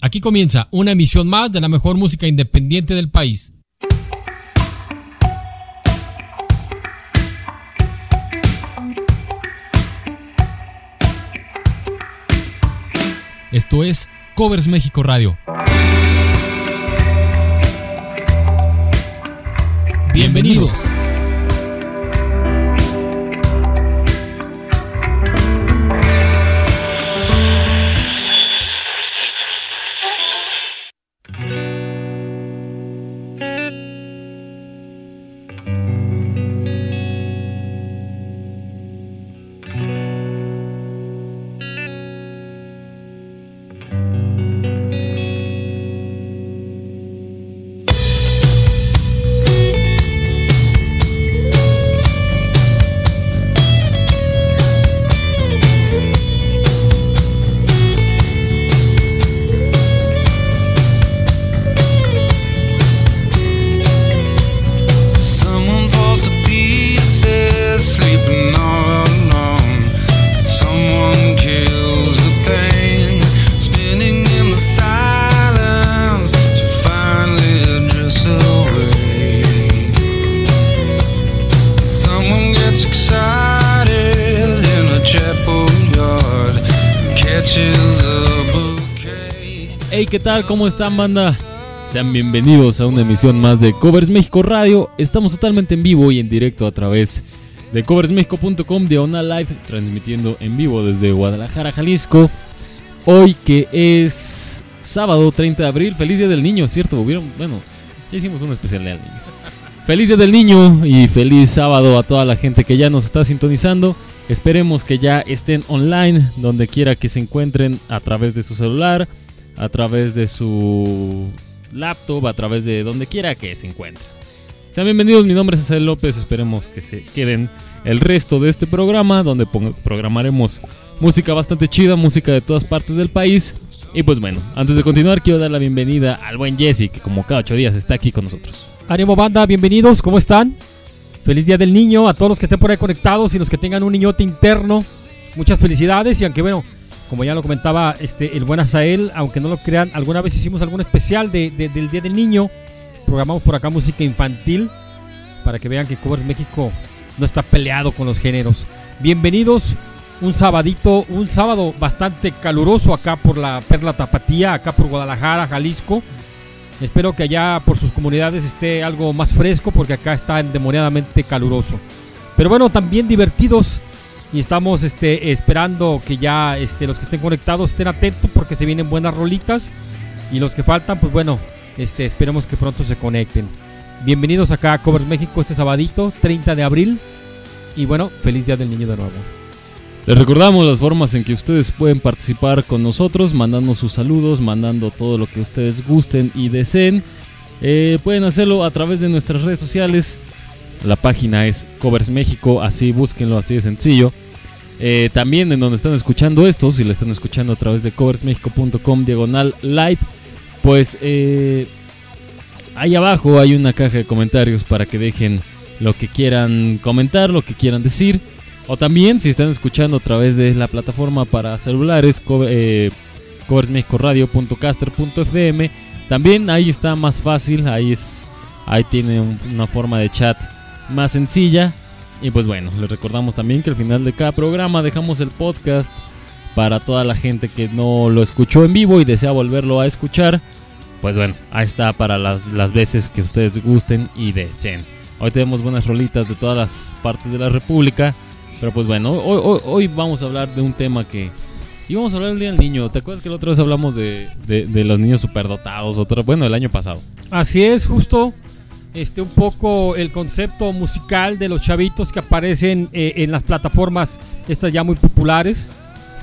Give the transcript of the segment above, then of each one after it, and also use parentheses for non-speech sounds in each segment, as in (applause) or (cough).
Aquí comienza una emisión más de la mejor música independiente del país. Esto es Covers México Radio. Bienvenidos. ¿Qué tal? ¿Cómo están, banda? Sean bienvenidos a una emisión más de Covers México Radio. Estamos totalmente en vivo y en directo a través de coversmexico.com de Ona Live, transmitiendo en vivo desde Guadalajara, Jalisco. Hoy que es sábado 30 de abril, feliz día del niño, ¿cierto? Hubieron, bueno, ya hicimos un especial día del niño. Feliz día del niño y feliz sábado a toda la gente que ya nos está sintonizando. Esperemos que ya estén online, donde quiera que se encuentren, a través de su celular, a través de su laptop, a través de donde quiera que se encuentren. Sean bienvenidos, mi nombre es César López, esperemos que se queden el resto de este programa, donde programaremos música bastante chida, música de todas partes del país. Y pues bueno, antes de continuar quiero dar la bienvenida al buen Jesse, que como cada ocho días está aquí con nosotros. Ánimo banda, bienvenidos, ¿cómo están? Feliz Día del Niño a todos los que estén por ahí conectados y los que tengan un niñote interno. Muchas felicidades y aunque bueno, como ya lo comentaba este, el buen Azael, aunque no lo crean, alguna vez hicimos algún especial de, de- del Día del Niño. Programamos por acá música infantil para que vean que Covers México no está peleado con los géneros. Bienvenidos, un sabadito, un sábado bastante caluroso acá por la Perla Tapatía, acá por Guadalajara, Jalisco. Espero que allá por sus comunidades esté algo más fresco porque acá está endemoniadamente caluroso. Pero bueno, también divertidos y estamos este, esperando que ya este, los que estén conectados estén atentos porque se vienen buenas rolitas y los que faltan, pues bueno, este, esperemos que pronto se conecten. Bienvenidos acá a Covers México este sabadito, 30 de abril. Y bueno, feliz Día del Niño de nuevo. Les recordamos las formas en que ustedes pueden participar con nosotros, mandando sus saludos, mandando todo lo que ustedes gusten y deseen. Eh, pueden hacerlo a través de nuestras redes sociales. La página es Covers México, así búsquenlo, así de sencillo. Eh, también en donde están escuchando esto, si lo están escuchando a través de coversmexico.com diagonal live, pues eh, ahí abajo hay una caja de comentarios para que dejen lo que quieran comentar, lo que quieran decir. O también, si están escuchando a través de la plataforma para celulares, co- eh, coversmexicoradio.caster.fm, también ahí está más fácil, ahí es, ahí tiene un- una forma de chat más sencilla. Y pues bueno, les recordamos también que al final de cada programa dejamos el podcast para toda la gente que no lo escuchó en vivo y desea volverlo a escuchar. Pues bueno, ahí está para las, las veces que ustedes gusten y deseen. Hoy tenemos buenas rolitas de todas las partes de la República. Pero pues bueno, hoy, hoy- vamos a hablar de un tema que... Y vamos a hablar del Día del Niño. ¿Te acuerdas que la otra vez hablamos de, de- de los niños superdotados? Otra, bueno, el año pasado. Así es, justo este un poco el concepto musical de los chavitos que aparecen eh, en las plataformas estas ya muy populares.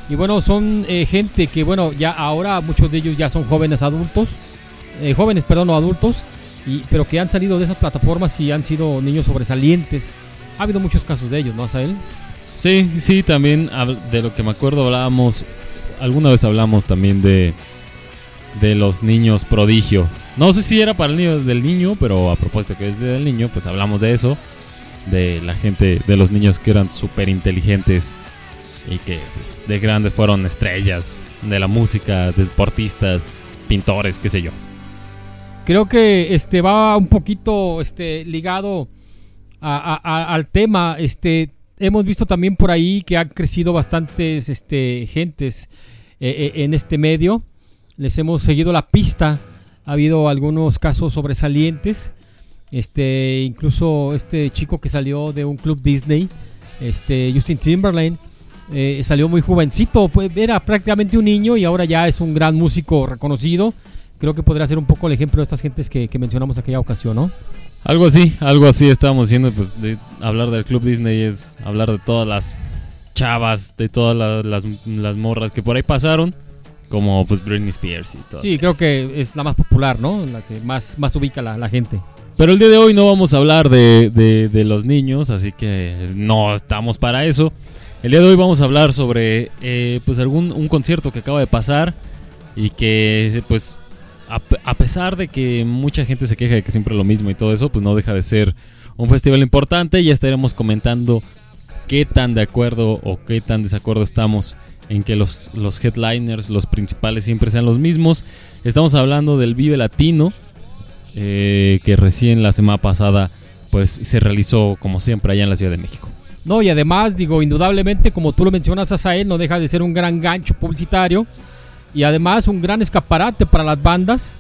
Y bueno, son eh, gente que bueno, ya ahora muchos de ellos ya son jóvenes adultos, eh, jóvenes, perdón, adultos, y, pero que han salido de esas plataformas y han sido niños sobresalientes. Ha habido muchos casos de ellos, ¿no, Asael? Sí, sí, también de lo que me acuerdo hablábamos, alguna vez hablamos también de, de los niños prodigio. No sé si era para el niño del niño, pero a propósito que es del niño, pues hablamos de eso, de la gente, de los niños que eran súper inteligentes y que pues, de grandes fueron estrellas de la música, deportistas, pintores, qué sé yo. Creo que este va un poquito este ligado a- al tema. Este hemos visto también por ahí que han crecido bastantes este gentes eh, eh, en este medio. Les hemos seguido la pista. Ha habido algunos casos sobresalientes. Este, incluso este chico que salió de un club Disney, este Justin Timberlake, eh, salió muy jovencito, pues era prácticamente un niño y ahora ya es un gran músico reconocido. Creo que podría ser un poco el ejemplo de estas gentes que, que mencionamos aquella ocasión, ¿no? Algo así, algo así estábamos diciendo, pues hablar del Club Disney es hablar de todas las chavas, de todas la- las, las morras que por ahí pasaron, como pues Britney Spears y todo. Sí, creo que es la más popular, ¿no? La que más, más ubica la, la gente. Pero el día de hoy no vamos a hablar de, de- de los niños, así que no estamos para eso. El día de hoy vamos a hablar sobre eh, pues algún un concierto que acaba de pasar y que pues a, a pesar de que mucha gente se queja de que siempre es lo mismo y todo eso, pues no deja de ser un festival importante. Ya estaremos comentando qué tan de acuerdo o qué tan desacuerdo estamos en que los, los headliners, los principales siempre sean los mismos. Estamos hablando del Vive Latino, eh, que recién la semana pasada pues se realizó como siempre allá en la Ciudad de México. No, y además, digo, indudablemente, como tú lo mencionas, Asael, no deja de ser un gran gancho publicitario y además un gran escaparate para las bandas.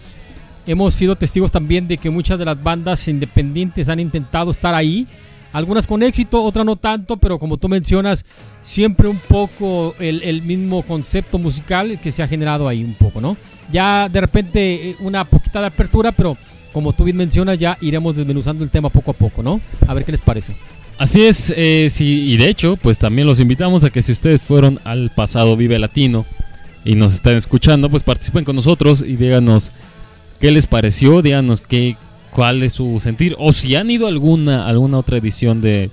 Hemos sido testigos también de que muchas de las bandas independientes han intentado estar ahí, algunas con éxito, otras no tanto, pero como tú mencionas, siempre un poco el, el mismo concepto musical que se ha generado ahí un poco, ¿no? Ya de repente eh, una poquita de apertura, pero como tú bien mencionas, ya iremos desmenuzando el tema poco a poco, ¿no? A ver qué les parece. Así es, eh, sí, y de hecho, pues también los invitamos a que si ustedes fueron al pasado Vive Latino y nos están escuchando, pues participen con nosotros y díganos qué les pareció, díganos qué, cuál es su sentir, o si han ido a alguna, alguna otra edición de,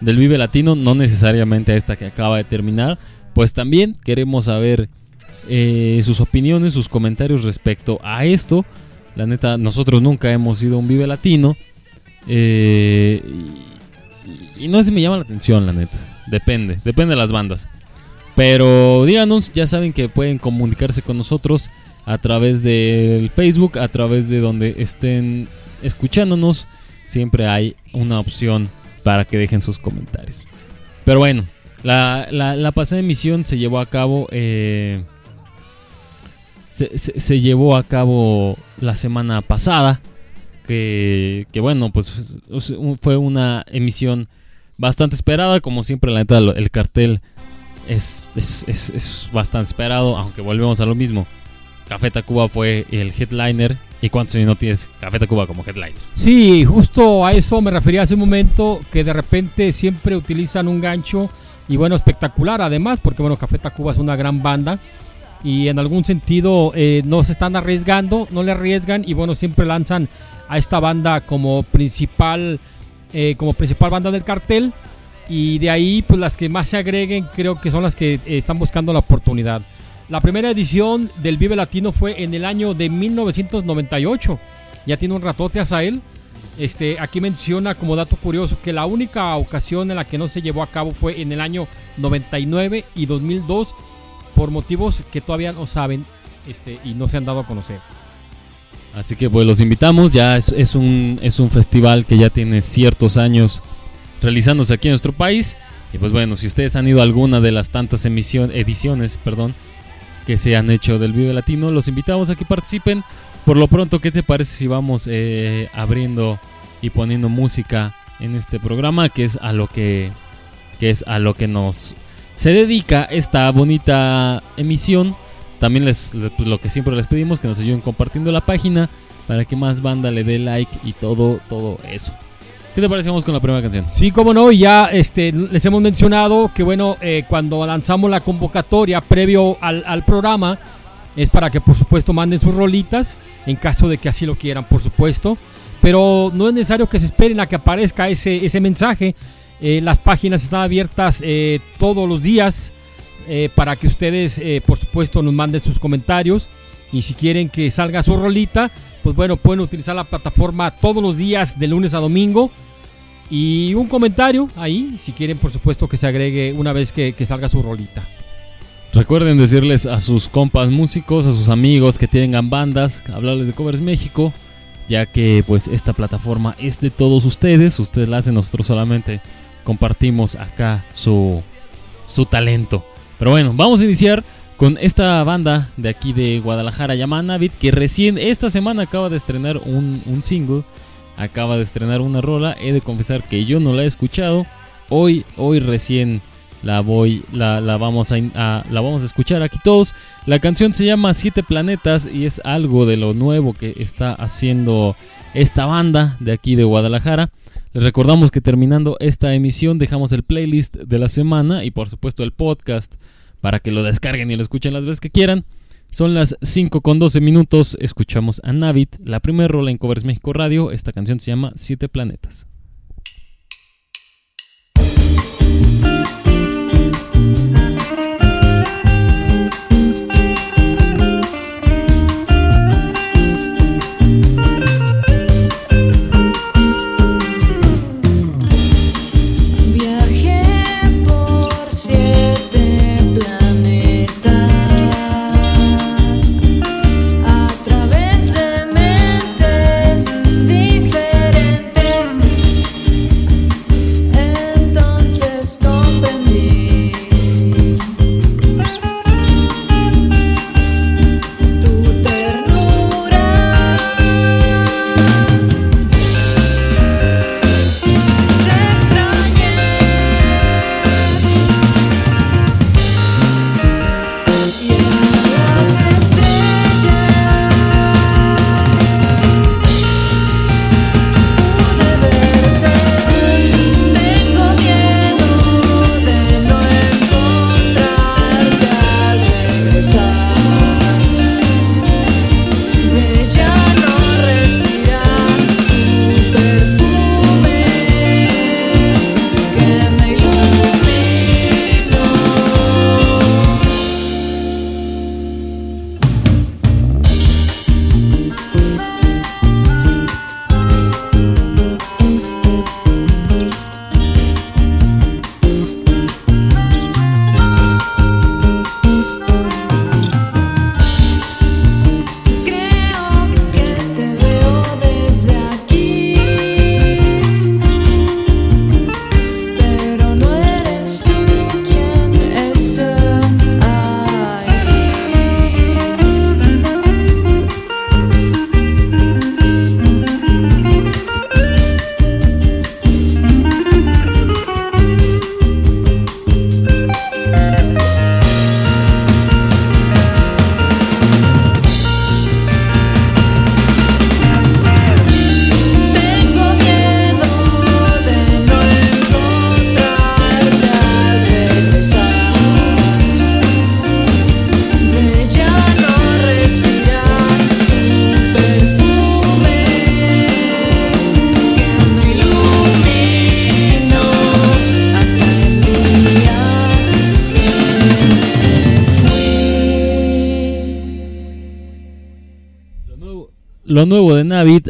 del Vive Latino, no necesariamente a esta que acaba de terminar, pues también queremos saber eh, sus opiniones, sus comentarios respecto a esto. La neta, nosotros nunca hemos ido a un Vive Latino. eh, y, y no sé si me llama la atención, la neta. Depende, depende de las bandas. Pero díganos, ya saben que pueden comunicarse con nosotros a través del Facebook, a través de donde estén escuchándonos. Siempre hay una opción para que dejen sus comentarios. Pero bueno, la, la- pasada emisión se llevó a cabo. eh, se, llevó a cabo la semana pasada. Que, que bueno, pues fue una emisión bastante esperada. Como siempre, la neta, el cartel es, es, es- es bastante esperado. Aunque volvemos a lo mismo. Café Tacuba fue el headliner. ¿Y cuántos años no tienes Café Tacuba como headliner? Sí, justo a eso me refería hace un momento, que de repente siempre utilizan un gancho y bueno, espectacular además, porque bueno, Café Tacuba es una gran banda y en algún sentido eh, no se están arriesgando, no le arriesgan y bueno, siempre lanzan a esta banda como principal, eh, como principal banda del cartel y de ahí pues las que más se agreguen creo que son las que eh, están buscando la oportunidad. La primera edición del Vive Latino fue en el año de 1998. Ya tiene un ratote a él. Este, aquí menciona como dato curioso que la única ocasión en la que no se llevó a cabo fue en el año 99 y 2002 por motivos que todavía no saben este, y no se han dado a conocer. Así que pues los invitamos, ya es, un, es un festival que ya tiene ciertos años realizándose aquí en nuestro país. Y pues bueno, si ustedes han ido a alguna de las tantas emisión, ediciones perdón, que se han hecho del Vive Latino, los invitamos a que participen. Por lo pronto, ¿qué te parece si vamos eh, abriendo y poniendo música en este programa? Que es a lo que, que es a lo que nos se dedica esta bonita emisión. También les, le- pues, lo que siempre les pedimos, que nos ayuden compartiendo la página para que más banda le dé like y todo, todo eso. ¿Qué te parece? Vamos con la primera canción. Sí, como no, ya este, les hemos mencionado que bueno, eh, cuando lanzamos la convocatoria previo al, programa, es para que por supuesto manden sus rolitas, en caso de que así lo quieran, por supuesto. Pero no es necesario que se esperen a que aparezca ese, ese mensaje. Eh, las páginas están abiertas eh, todos los días eh, para que ustedes, por supuesto, nos manden sus comentarios. Y si quieren que salga su rolita, pues bueno, pueden utilizar la plataforma todos los días, de lunes a domingo. Y un comentario ahí, si quieren, por supuesto, que se agregue una vez que, que salga su rolita. Recuerden decirles a sus compas músicos, a sus amigos que tengan bandas, hablarles de Covers México, ya que pues esta plataforma es de todos ustedes, ustedes la hacen, nosotros solamente compartimos acá su, su talento. Pero bueno, vamos a iniciar con esta banda de aquí de Guadalajara llamada Navid, que recién esta semana acaba de estrenar un, un single, acaba de estrenar una rola, he de confesar que yo no la he escuchado, hoy, hoy recién la voy, la, la vamos a, a- la vamos a escuchar aquí todos. La canción se llama Siete Planetas y es algo de lo nuevo que está haciendo esta banda de aquí de Guadalajara. Les recordamos que terminando esta emisión dejamos el playlist de la semana y por supuesto el podcast para que lo descarguen y lo escuchen las veces que quieran. Son las 5 con 12 minutos. Escuchamos a Navit, la primera rola en Covers México Radio. Esta canción se llama Siete Planetas.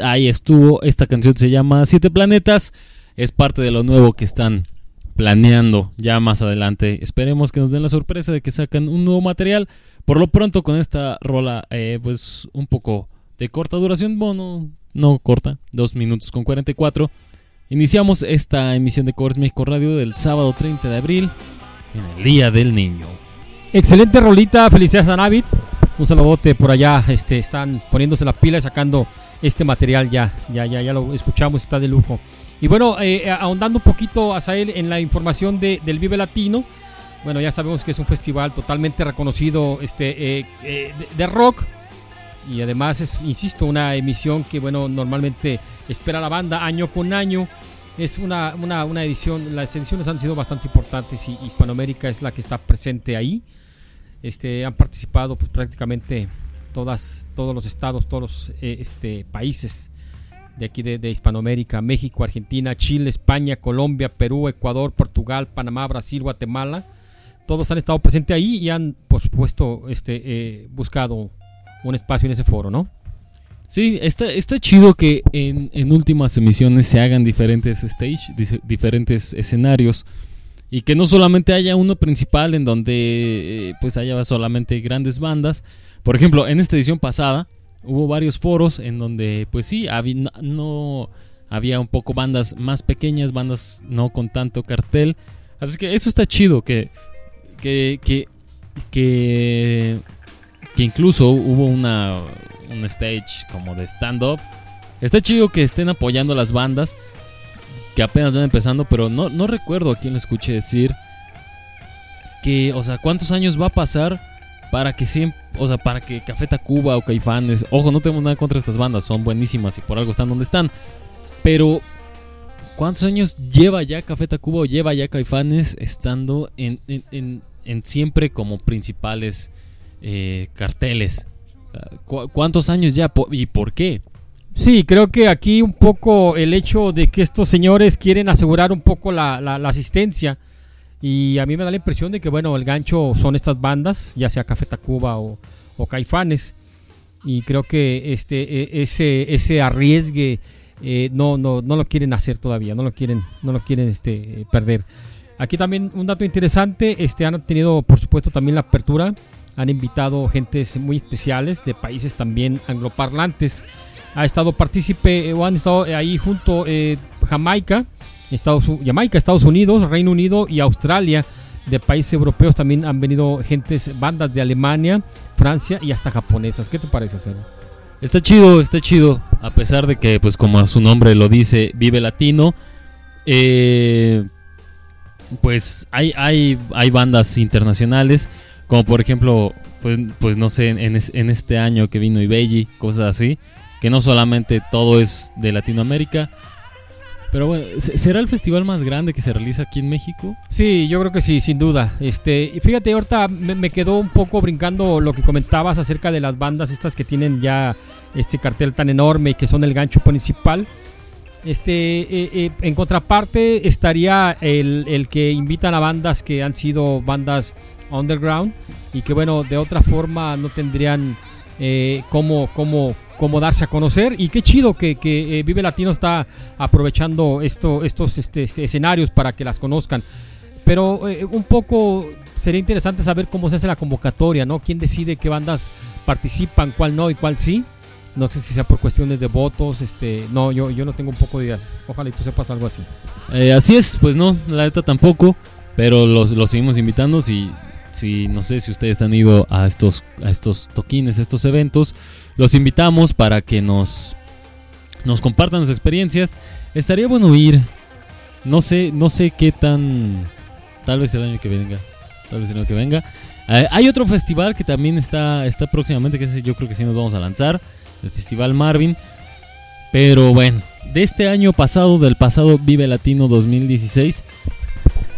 Ahí estuvo. Esta canción se llama Siete Planetas. Es parte de lo nuevo que están planeando ya más adelante. Esperemos que nos den la sorpresa de que sacan un nuevo material. Por lo pronto con esta rola, eh, pues un poco de corta duración. Bueno, no corta, 2 minutos con 44. Iniciamos esta emisión de Covers México Radio del sábado 30 de abril, en el Día del Niño. Excelente rolita, felicidades a Navid. Un saludote por allá, este, están poniéndose la pila y sacando este material ya, ya, ya, ya lo escuchamos, está de lujo. Y bueno, eh, ahondando un poquito, Azael, en la información de, del Vive Latino, bueno, ya sabemos que es un festival totalmente reconocido este, eh, eh, de, de rock. Y además es, insisto, una emisión que, bueno, normalmente espera la banda año con año. Es una, una, una edición, las ediciones han sido bastante importantes y Hispanoamérica es la que está presente ahí. Este, han participado pues, prácticamente todas, todos los estados, todos los eh, este, países de aquí de, de Hispanoamérica, México, Argentina, Chile, España, Colombia, Perú, Ecuador, Portugal, Panamá, Brasil, Guatemala. Todos han estado presentes ahí y han, por supuesto, este, eh, buscado un espacio en ese foro, ¿no? Sí, está, está chido que en, en últimas emisiones se hagan diferentes stage, diferentes escenarios. Y que no solamente haya uno principal en donde eh, pues haya solamente grandes bandas. Por ejemplo, en esta edición pasada hubo varios foros en donde pues sí, había, no, había un poco bandas más pequeñas, bandas no con tanto cartel. Así que eso está chido, que, que, que, que, que incluso hubo una, un stage como de stand-up. Está chido que estén apoyando a las bandas que apenas van empezando, pero no, no recuerdo a quién lo escuché decir que, o sea, cuántos años va a pasar para que siempre, o sea, para que Café Tacuba o Caifanes, ojo, no tenemos nada contra estas bandas, son buenísimas y por algo están donde están, pero ¿cuántos años lleva ya Café Tacuba o lleva ya Caifanes estando en, en- en- siempre como principales eh, carteles? O sea, ¿cu- ¿Cuántos años ya y por qué? Sí, creo que aquí un poco el hecho de que estos señores quieren asegurar un poco la- la asistencia y a mí me da la impresión de que bueno, el gancho son estas bandas, ya sea Café Tacuba o, o Caifanes. Y creo que este e- ese ese arriesgue eh, no, no no lo quieren hacer todavía, no lo quieren no lo quieren este perder. Aquí también un dato interesante, este han tenido por supuesto también la apertura, han invitado gentes muy especiales de países también angloparlantes ha estado partícipe o han estado eh, ahí junto eh, Jamaica, Estados, Jamaica, Estados Unidos, Reino Unido y Australia. De países europeos también han venido gentes, bandas de Alemania, Francia y hasta japonesas. ¿Qué te parece, Cero? Está chido, está chido. A pesar de que, pues como su nombre lo dice, vive latino. eh, pues hay, hay, hay bandas internacionales. Como por ejemplo, pues, pues no sé, en, en este año que vino Ibelli, cosas así. Que no solamente todo es de Latinoamérica. Pero bueno, ¿se- ¿será el festival más grande que se realiza aquí en México? Sí, yo creo que sí, sin duda. Este, fíjate, ahorita me, me quedó un poco brincando lo que comentabas acerca de las bandas estas que tienen ya este cartel tan enorme y que son el gancho principal. Este, eh, eh, en contraparte estaría el, el que invitan a bandas que han sido bandas underground y que bueno, de otra forma no tendrían eh, cómo, cómo, cómo darse a conocer. Y qué chido que, que, eh, Vive Latino está aprovechando esto, estos este, escenarios para que las conozcan. Pero eh, un poco sería interesante saber cómo se hace la convocatoria, ¿no? ¿Quién decide qué bandas participan, cuál no y cuál sí? No sé si sea por cuestiones de votos, este, no, yo, yo no tengo un poco de idea. Ojalá y tú sepas algo así. Eh, así es, pues no, la neta tampoco. Pero los, los seguimos invitando. Si, si no sé si ustedes han ido a estos, a estos toquines, a estos eventos, los invitamos para que nos, nos compartan sus experiencias. Estaría bueno ir. No sé, no sé qué tan. Tal vez el año que venga. Tal vez el año que venga. Eh, hay otro festival que también está, está próximamente, que yo creo que sí nos vamos a lanzar. El Festival Marvin. Pero bueno, de este año pasado, del pasado Vive Latino 2016,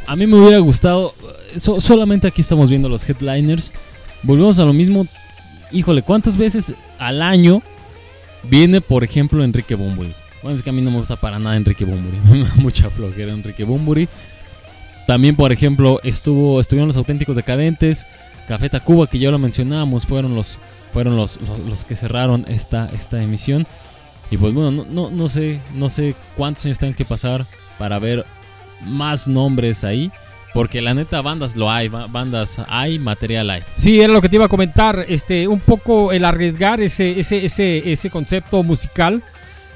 a mí me hubiera gustado, so- solamente aquí estamos viendo los headliners, volvemos a lo mismo, híjole, ¿cuántas veces al año viene, por ejemplo, Enrique Bumburi? Bueno, es que a mí no me gusta para nada Enrique Bumburi, (laughs) me da mucha flojera Enrique Bumburi. También, por ejemplo, estuvo, estuvieron los auténticos decadentes, Café Tacuba, que ya lo mencionábamos, fueron los, fueron los, los, que cerraron esta, esta emisión. Y pues bueno, no, no, no sé, no sé cuántos años tengan que pasar para ver más nombres ahí. Porque la neta, bandas lo hay, ba- bandas hay, material hay. Sí, era lo que te iba a comentar, este, un poco el arriesgar ese, ese, ese, ese concepto musical,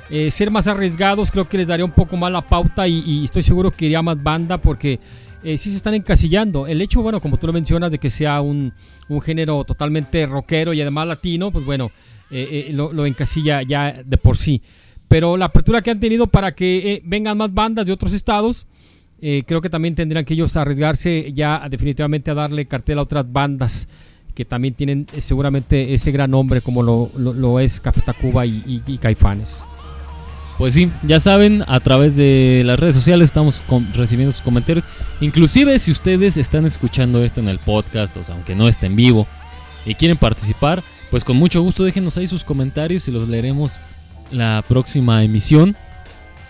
eh, ser más arriesgados creo que les daría un poco más la pauta y, y estoy seguro que iría más banda porque eh, sí se están encasillando. El hecho, bueno, como tú lo mencionas, de que sea un, un género totalmente rockero y además latino, pues bueno, eh, eh, lo, lo encasilla ya de por sí. Pero la apertura que han tenido para que eh, vengan más bandas de otros estados, eh, creo que también tendrán que ellos arriesgarse ya definitivamente a darle cartel a otras bandas que también tienen eh, seguramente ese gran nombre como lo, lo- es Café Tacuba y, y- Caifanes. Pues sí, ya saben, a través de las redes sociales estamos recibiendo sus comentarios. Inclusive si ustedes están escuchando esto en el podcast, o sea, aunque no esté en vivo, y quieren participar, pues con mucho gusto déjenos ahí sus comentarios y los leeremos la próxima emisión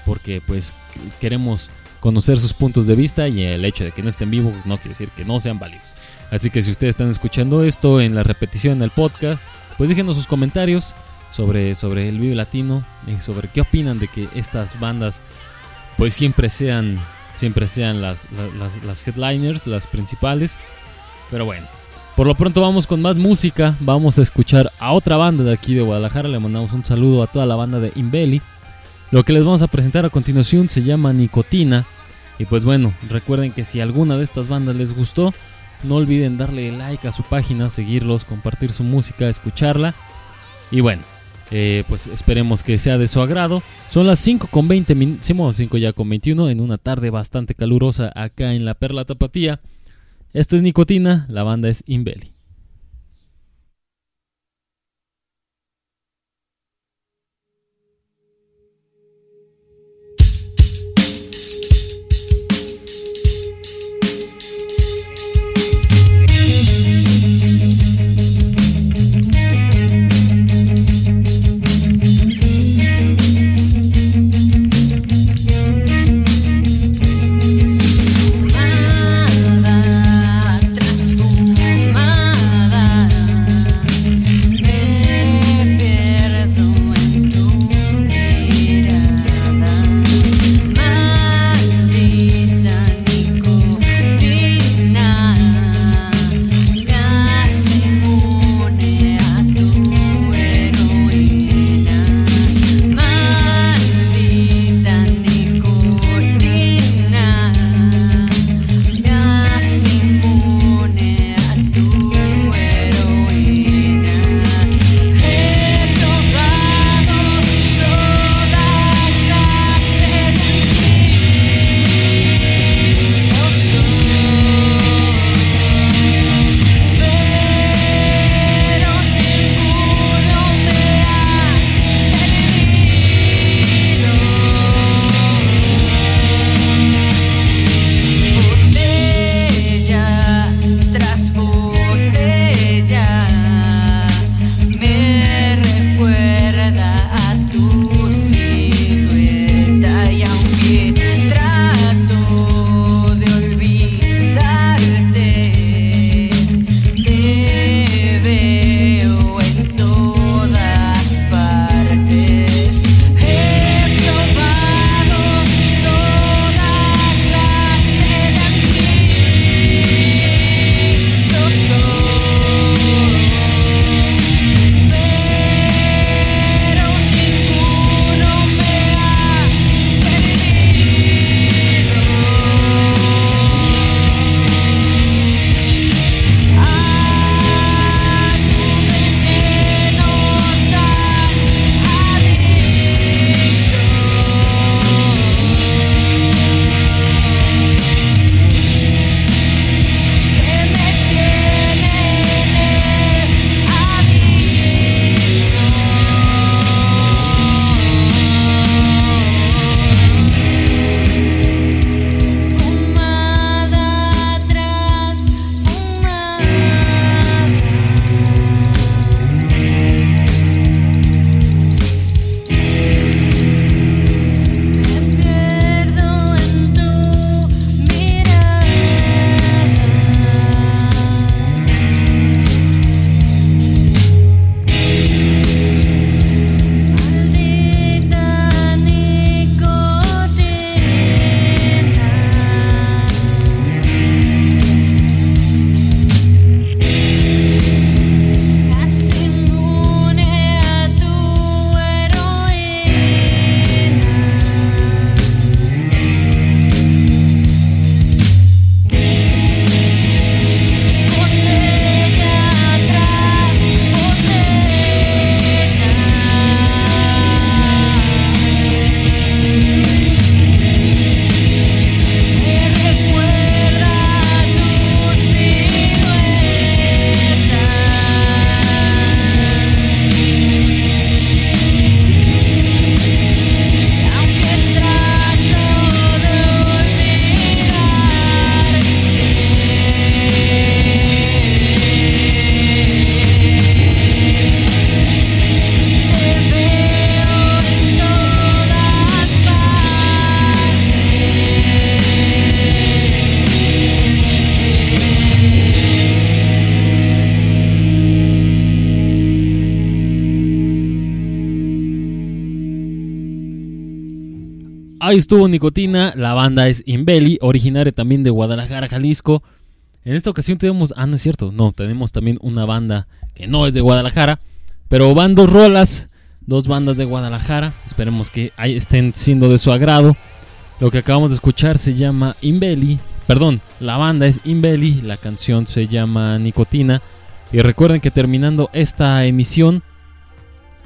porque pues queremos conocer sus puntos de vista y el hecho de que no estén vivos no quiere decir que no sean válidos. Así que si ustedes están escuchando esto en la repetición del podcast, pues déjenos sus comentarios sobre, sobre el Vive Latino y sobre qué opinan de que estas bandas pues siempre sean siempre sean las, las, las headliners, las principales. Pero bueno, por lo pronto vamos con más música. Vamos a escuchar a otra banda de aquí de Guadalajara. Le mandamos un saludo a toda la banda de Imbeli. Lo que les vamos a presentar a continuación se llama Nicotina. Y pues bueno, recuerden que si alguna de estas bandas les gustó, no olviden darle like a su página, seguirlos, compartir su música, escucharla. Y bueno, eh, pues esperemos que sea de su agrado. Son las 5 con 20 minutos, 5 ya con 21 en una tarde bastante calurosa acá en la Perla Tapatía. Esto es Nicotina, la banda es Imbeli. Estuvo Nicotina, la banda es Imbeli, originaria también de Guadalajara, Jalisco. En esta ocasión tenemos, ah, no es cierto, no, tenemos también una banda que no es de Guadalajara, pero van dos rolas, dos bandas de Guadalajara. Esperemos que estén siendo de su agrado. Lo que acabamos de escuchar se llama Imbeli, perdón, la banda es Imbeli, la canción se llama Nicotina. Y recuerden que terminando esta emisión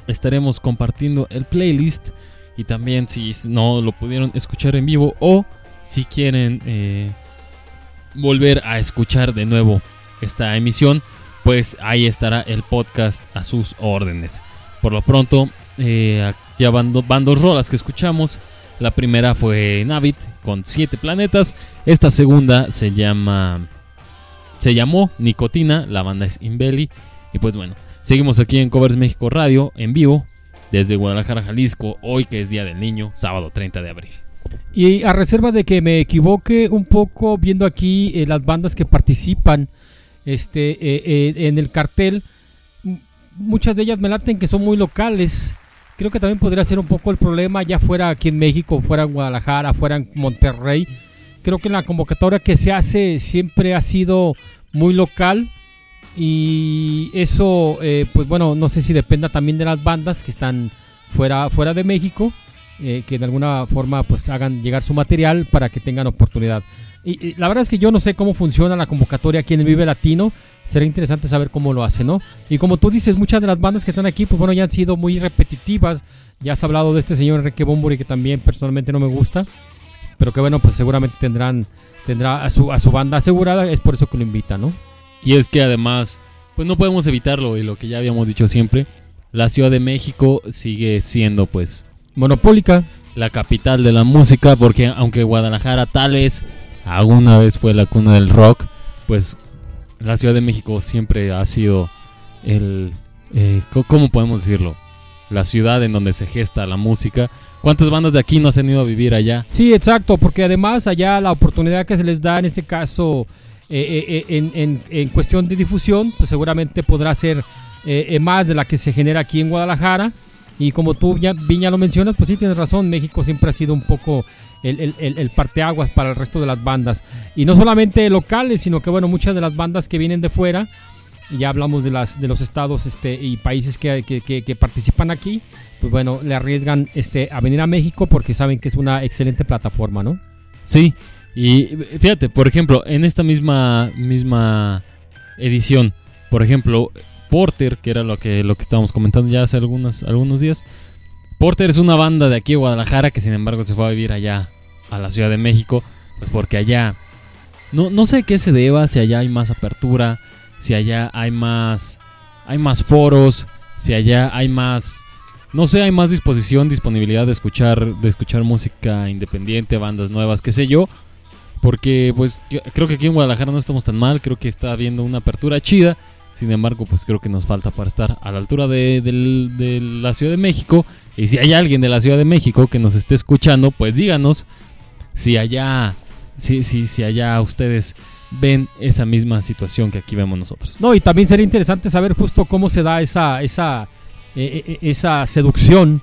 estaremos compartiendo el playlist y también si no lo pudieron escuchar en vivo o si quieren eh, volver a escuchar de nuevo esta emisión, pues ahí estará el podcast a sus órdenes. Por lo pronto, eh, ya van, do- van dos rolas que escuchamos. La primera fue Navit con siete planetas. Esta segunda se llama. Se llamó Nicotina. La banda es Imbeli. Y pues bueno, seguimos aquí en Covers México Radio en vivo. Desde Guadalajara, Jalisco. Hoy que es Día del Niño, sábado 30 de abril. Y a reserva de que me equivoque un poco viendo aquí eh, las bandas que participan este, eh, eh, en el cartel, muchas de ellas me laten que son muy locales. Creo que también podría ser un poco el problema, ya fuera aquí en México, fuera en Guadalajara, fuera en Monterrey. Creo que la convocatoria que se hace siempre ha sido muy local. Y eso, eh, pues bueno, no sé si dependa también de las bandas que están fuera, fuera de México eh, que de alguna forma pues hagan llegar su material para que tengan oportunidad. Y, y la verdad es que yo no sé cómo funciona la convocatoria aquí en el Vive Latino. Será interesante saber cómo lo hace, ¿no? Y como tú dices, muchas de las bandas que están aquí, pues bueno, ya han sido muy repetitivas. Ya has hablado de este señor Enrique Bombori que también personalmente no me gusta. Pero que bueno, pues seguramente tendrán tendrá a su, a su banda asegurada. Es por eso que lo invita, ¿no? Y es que además, pues no podemos evitarlo. Y lo que ya habíamos dicho siempre, la Ciudad de México sigue siendo pues Monopólica. la capital de la música, porque aunque Guadalajara tal vez alguna vez fue la cuna del rock, pues la Ciudad de México siempre ha sido el, eh, ¿cómo podemos decirlo? La ciudad en donde se gesta la música. ¿Cuántas bandas de aquí no se han ido a vivir allá? Sí, exacto, porque además allá la oportunidad que se les da en este caso eh, eh, eh, en, en- en cuestión de difusión, pues seguramente podrá ser eh, más de la que se genera aquí en Guadalajara. Y como tú ya, Viña lo mencionas, pues sí tienes razón, México siempre ha sido un poco el, el, el- el parteaguas para el resto de las bandas. Y no solamente locales, sino que bueno, muchas de las bandas que vienen de fuera, ya hablamos de, las, de los estados este, y países que, que- que- que participan aquí, pues bueno, le arriesgan este, a venir a México porque saben que es una excelente plataforma, ¿no? Sí, y fíjate, por ejemplo, en esta misma misma edición, por ejemplo, Porter, que era lo que lo que estábamos comentando ya hace algunos algunos días. Porter es una banda de aquí de Guadalajara que sin embargo se fue a vivir allá a la Ciudad de México, pues porque allá no no sé qué se deba, si allá hay más apertura, si allá hay más hay más foros, si allá hay más no sé, hay más disposición, disponibilidad de escuchar, de escuchar música independiente, bandas nuevas, qué sé yo. Porque pues creo que aquí en Guadalajara no estamos tan mal, creo que está habiendo una apertura chida. Sin embargo, pues creo que nos falta para estar a la altura de, del- de la Ciudad de México. Y si hay alguien de la Ciudad de México que nos esté escuchando, pues díganos si allá, si, si, si allá ustedes ven esa misma situación que aquí vemos nosotros. No, y también sería interesante saber justo cómo se da esa, esa, eh, esa seducción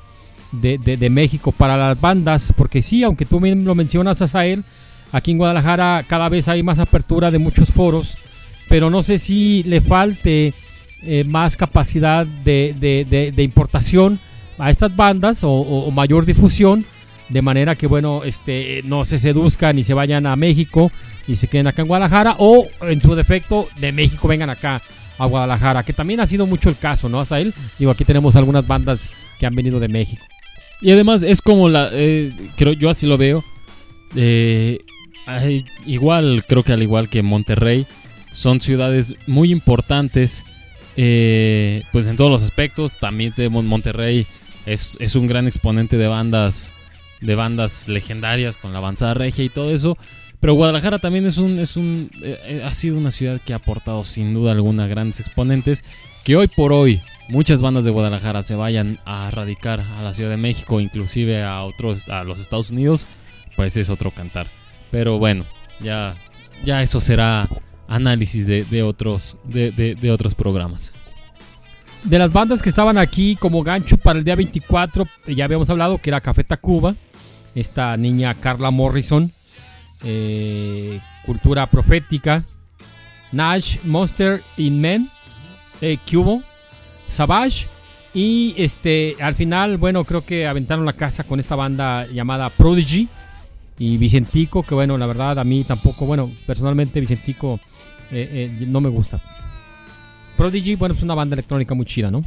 de, de- de México para las bandas, porque sí, aunque tú lo mencionas, Azael, aquí en Guadalajara cada vez hay más apertura de muchos foros, pero no sé si le falte eh, más capacidad de, importación a estas bandas o mayor difusión, de manera que, bueno, este, no se seduzcan y se vayan a México y se queden acá en Guadalajara o en su defecto de México vengan acá a Guadalajara, que también ha sido mucho el caso, ¿no, Asael? Digo, aquí tenemos algunas bandas que han venido de México. Y además es como la, eh, creo yo así lo veo. eh, hay- igual, creo que al igual que Monterrey, son ciudades muy importantes, eh, pues en todos los aspectos. También tenemos Monterrey, es, es un gran exponente de bandas, de bandas legendarias con la avanzada regia y todo eso. Pero Guadalajara también es un, es un, eh, eh, ha sido una ciudad que ha aportado sin duda alguna grandes exponentes. Que hoy por hoy muchas bandas de Guadalajara se vayan a radicar a la Ciudad de México, inclusive a otros, a los Estados Unidos, pues es otro cantar. Pero bueno, ya, ya eso será análisis de, de otros, de, de- de otros programas. De las bandas que estaban aquí como gancho para el día 24, eh, ya habíamos hablado que era Café Tacuba. esta niña Carla Morrison, eh, Cultura Profética, Nash, Monster in Men, eh, Cubo, Savage y este al final, bueno, creo que aventaron la casa con esta banda llamada Prodigy y Vicentico, que bueno, la verdad a mí tampoco, bueno, personalmente Vicentico eh, eh, no me gusta. Prodigy, bueno, es una banda electrónica muy chida, ¿no?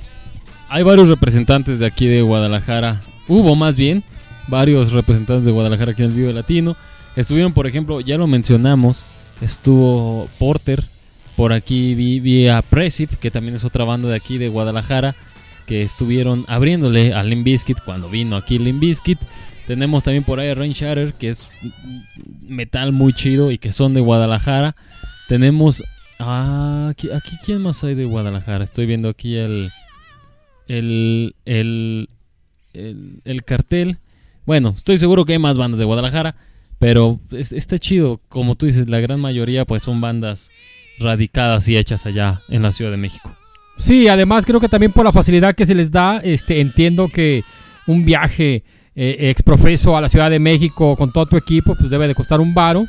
Hay varios representantes de aquí de Guadalajara. Hubo más bien varios representantes de Guadalajara aquí en el Vivo Latino. Estuvieron, por ejemplo, ya lo mencionamos, estuvo Porter. Por aquí vi, vi a Presip, que también es otra banda de aquí de Guadalajara, que estuvieron abriéndole a Limp Bizkit cuando vino aquí Limp Bizkit. Tenemos también por ahí a Rain Shatter, que es metal muy chido y que son de Guadalajara. Tenemos. Ah, aquí, aquí quién más hay de Guadalajara. Estoy viendo aquí el. El. El. El, el cartel. Bueno, estoy seguro que hay más bandas de Guadalajara. Pero es- está chido. Como tú dices, la gran mayoría pues son bandas radicadas y hechas allá en la Ciudad de México. Sí, además creo que también por la facilidad que se les da, este, entiendo que un viaje eh, exprofeso a la Ciudad de México con todo tu equipo, pues debe de costar un varo.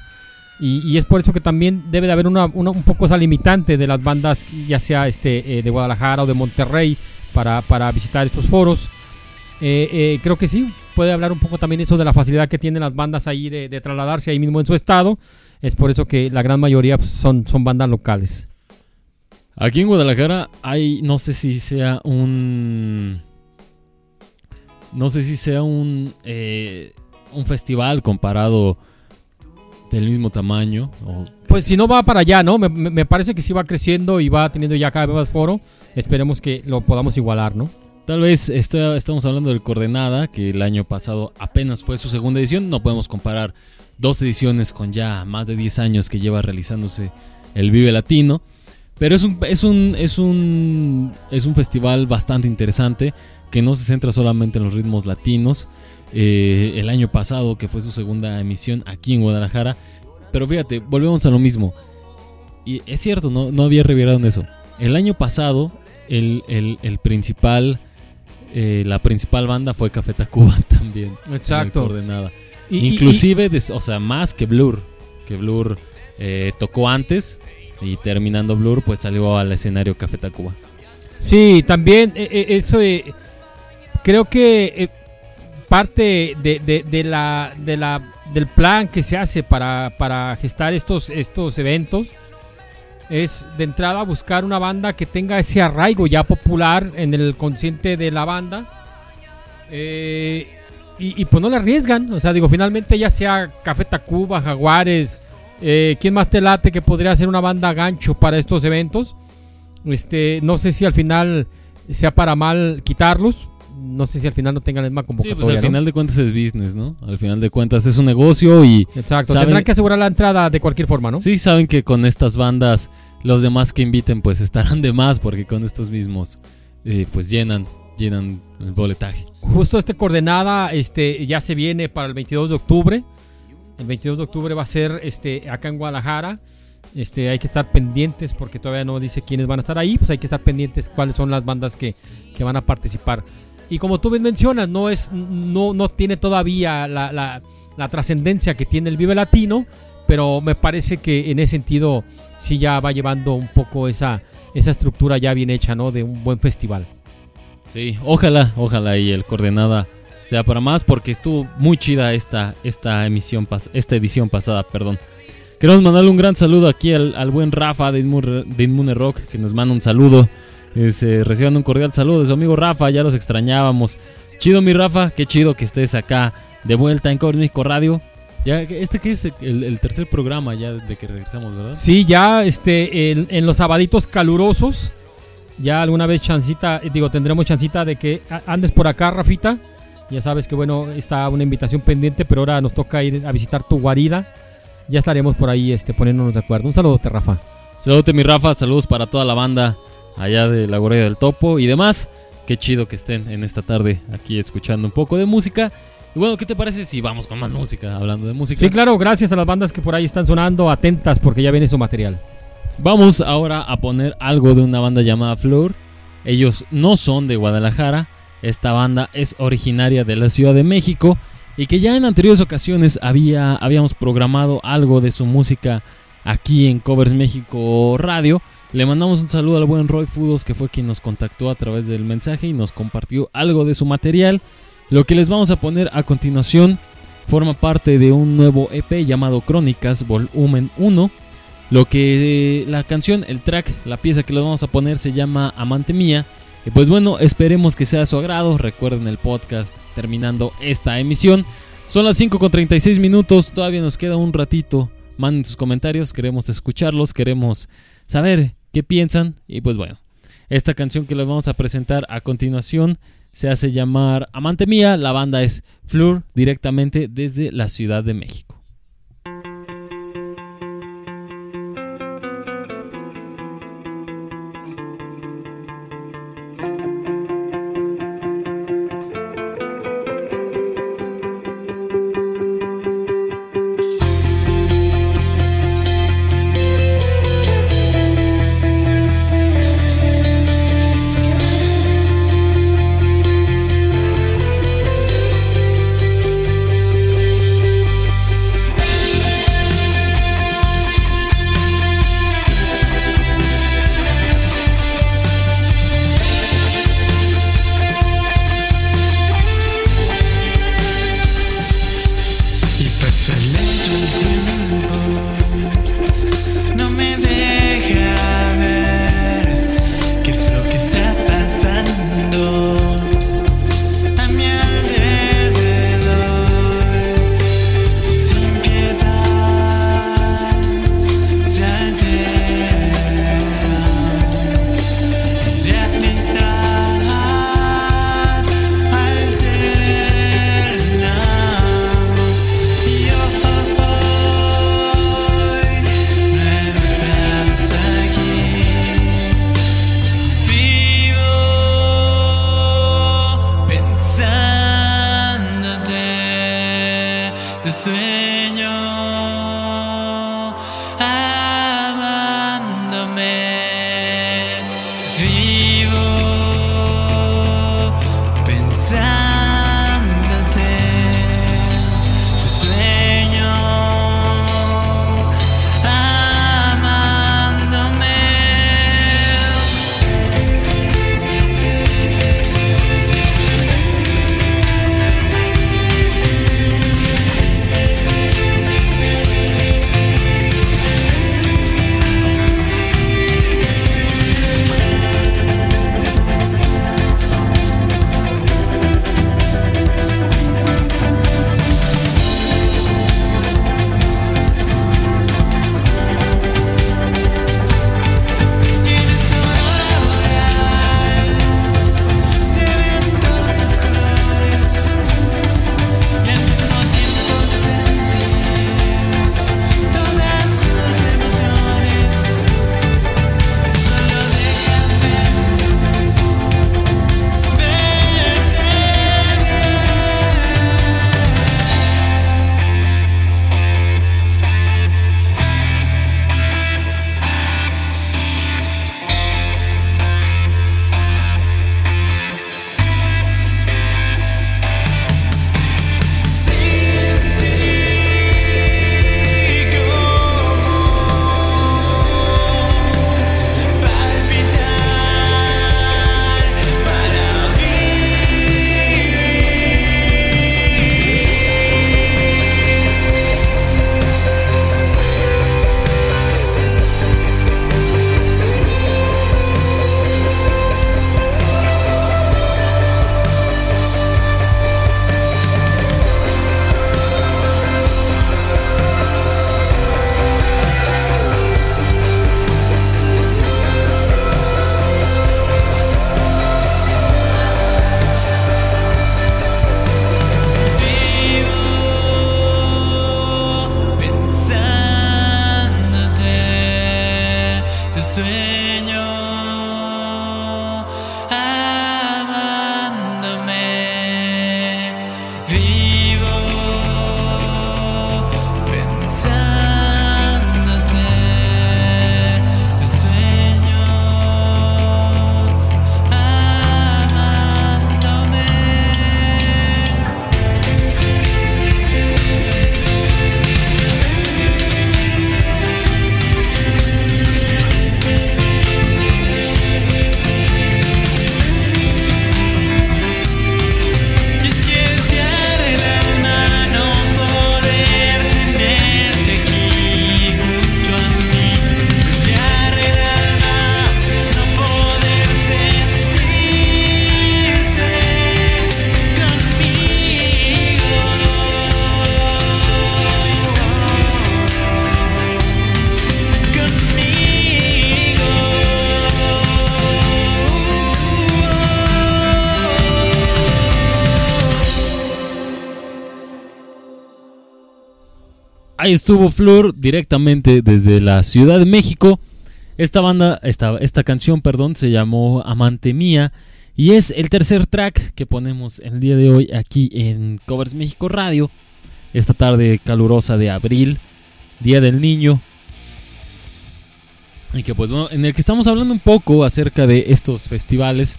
Y, es por eso que también debe de haber una, un poco esa limitante de las bandas, ya sea este, eh, de Guadalajara o de Monterrey, para, para visitar estos foros. Eh, eh, creo que sí, puede hablar un poco también eso de la facilidad que tienen las bandas ahí de, de trasladarse ahí mismo en su estado. Es por eso que la gran mayoría pues, son, son bandas locales. Aquí en Guadalajara hay, no sé si sea un... No sé si sea un, eh, un festival comparado del mismo tamaño. o- Pues si no va para allá, ¿no? Me, me- parece que sí va creciendo y va teniendo ya cada vez más foro. Esperemos que lo podamos igualar, ¿no? tal vez esto- estamos hablando del Coordenada, que el año pasado apenas fue su segunda edición. No podemos comparar dos ediciones con ya más de 10 años que lleva realizándose el Vive Latino. Pero es un, es un, es un, es un festival bastante interesante que no se centra solamente en los ritmos latinos. Eh, el año pasado, que fue su segunda emisión aquí en Guadalajara. Pero fíjate, volvemos a lo mismo. Y es cierto, no, no había revirado en eso. El año pasado, el, el- el principal, eh, la principal banda fue Café Tacuba (laughs) también. el Coordenada. Y- y- Inclusive, o sea, más que Blur. Que Blur eh, tocó antes. Y terminando Blur, pues salió al escenario Café Tacuba. sí, también eh, eso creo que eh, parte de, la, de la, del plan que se hace para, para gestar estos, estos eventos es de entrada buscar una banda que tenga ese arraigo ya popular en el consciente de la banda. Eh, y, pues no le arriesgan. O sea, digo, finalmente ya sea Café Tacuba, Jaguares, eh, ¿quién más te late que podría ser una banda gancho para estos eventos? Este, no sé si al final sea para mal quitarlos. No sé si al final no tengan la misma Sí, pues al ¿no? final de cuentas es business, ¿no? Al final de cuentas es un negocio y Exacto, ¿saben? tendrán que asegurar la entrada de cualquier forma, ¿no? sí saben que con estas bandas los demás que inviten pues estarán de más porque con estos mismos eh, pues llenan, llenan el boletaje. Justo este coordenada este ya se viene para el 22 de octubre. El 22 de octubre va a ser este acá en Guadalajara. Este hay que estar pendientes porque todavía no dice quiénes van a estar ahí, pues hay que estar pendientes cuáles son las bandas que, que van a participar. Y como tú bien mencionas, no es no no tiene todavía la, la- la trascendencia que tiene el Vive Latino, pero me parece que en ese sentido sí ya va llevando un poco esa esa estructura ya bien hecha, ¿no? De un buen festival. Sí, ojalá, ojalá y el coordenada sea para más porque estuvo muy chida esta, esta emisión, esta edición pasada, perdón. Queremos mandarle un gran saludo aquí al, al buen Rafa de Inmune, de Inmune Rock que nos manda un saludo. Eh, reciban un cordial saludo de su amigo Rafa, ya los extrañábamos. Chido mi Rafa, qué chido que estés acá de vuelta en México Radio. Ya, este que es el, el tercer programa ya de que regresamos, ¿verdad? Sí, ya este, en, en los sabaditos calurosos, ya alguna vez chancita, eh, digo, tendremos chancita de que andes por acá, Rafita. Ya sabes que bueno, está una invitación pendiente, pero ahora nos toca ir a visitar tu guarida. Ya estaremos por ahí este, poniéndonos de acuerdo. Un saludote, Rafa. Saludos mi Rafa, saludos para toda la banda allá de la Guardia del Topo y demás. Qué chido que estén en esta tarde aquí escuchando un poco de música. Y bueno, ¿qué te parece si vamos con más música? Hablando de música. Sí, claro, gracias a las bandas que por ahí están sonando, atentas porque ya viene su material. Vamos ahora a poner algo de una banda llamada Flor. Ellos no son de Guadalajara. Esta banda es originaria de la Ciudad de México. y que ya en anteriores ocasiones había, habíamos programado algo de su música aquí en Covers México Radio. Le mandamos un saludo al buen Roy Fudos que fue quien nos contactó a través del mensaje y nos compartió algo de su material. Lo que les vamos a poner a continuación forma parte de un nuevo EP llamado Crónicas Volumen 1. Lo que eh, la canción, el track, la pieza que les vamos a poner se llama Amante Mía. Y pues bueno, esperemos que sea a su agrado. Recuerden el podcast terminando esta emisión. Son las 5 con 36 minutos, todavía nos queda un ratito. Manden sus comentarios, queremos escucharlos, queremos saber qué piensan. Y pues bueno, esta canción que les vamos a presentar a continuación se hace llamar Amante Mía. La banda es Flur directamente desde la Ciudad de México. Ahí estuvo Flor directamente desde la Ciudad de México. Esta banda, esta, esta canción, perdón, se llamó Amante Mía y es el tercer track que ponemos el día de hoy aquí en Covers México Radio. Esta tarde calurosa de abril, Día del Niño. Y que pues bueno, en el que estamos hablando un poco acerca de estos festivales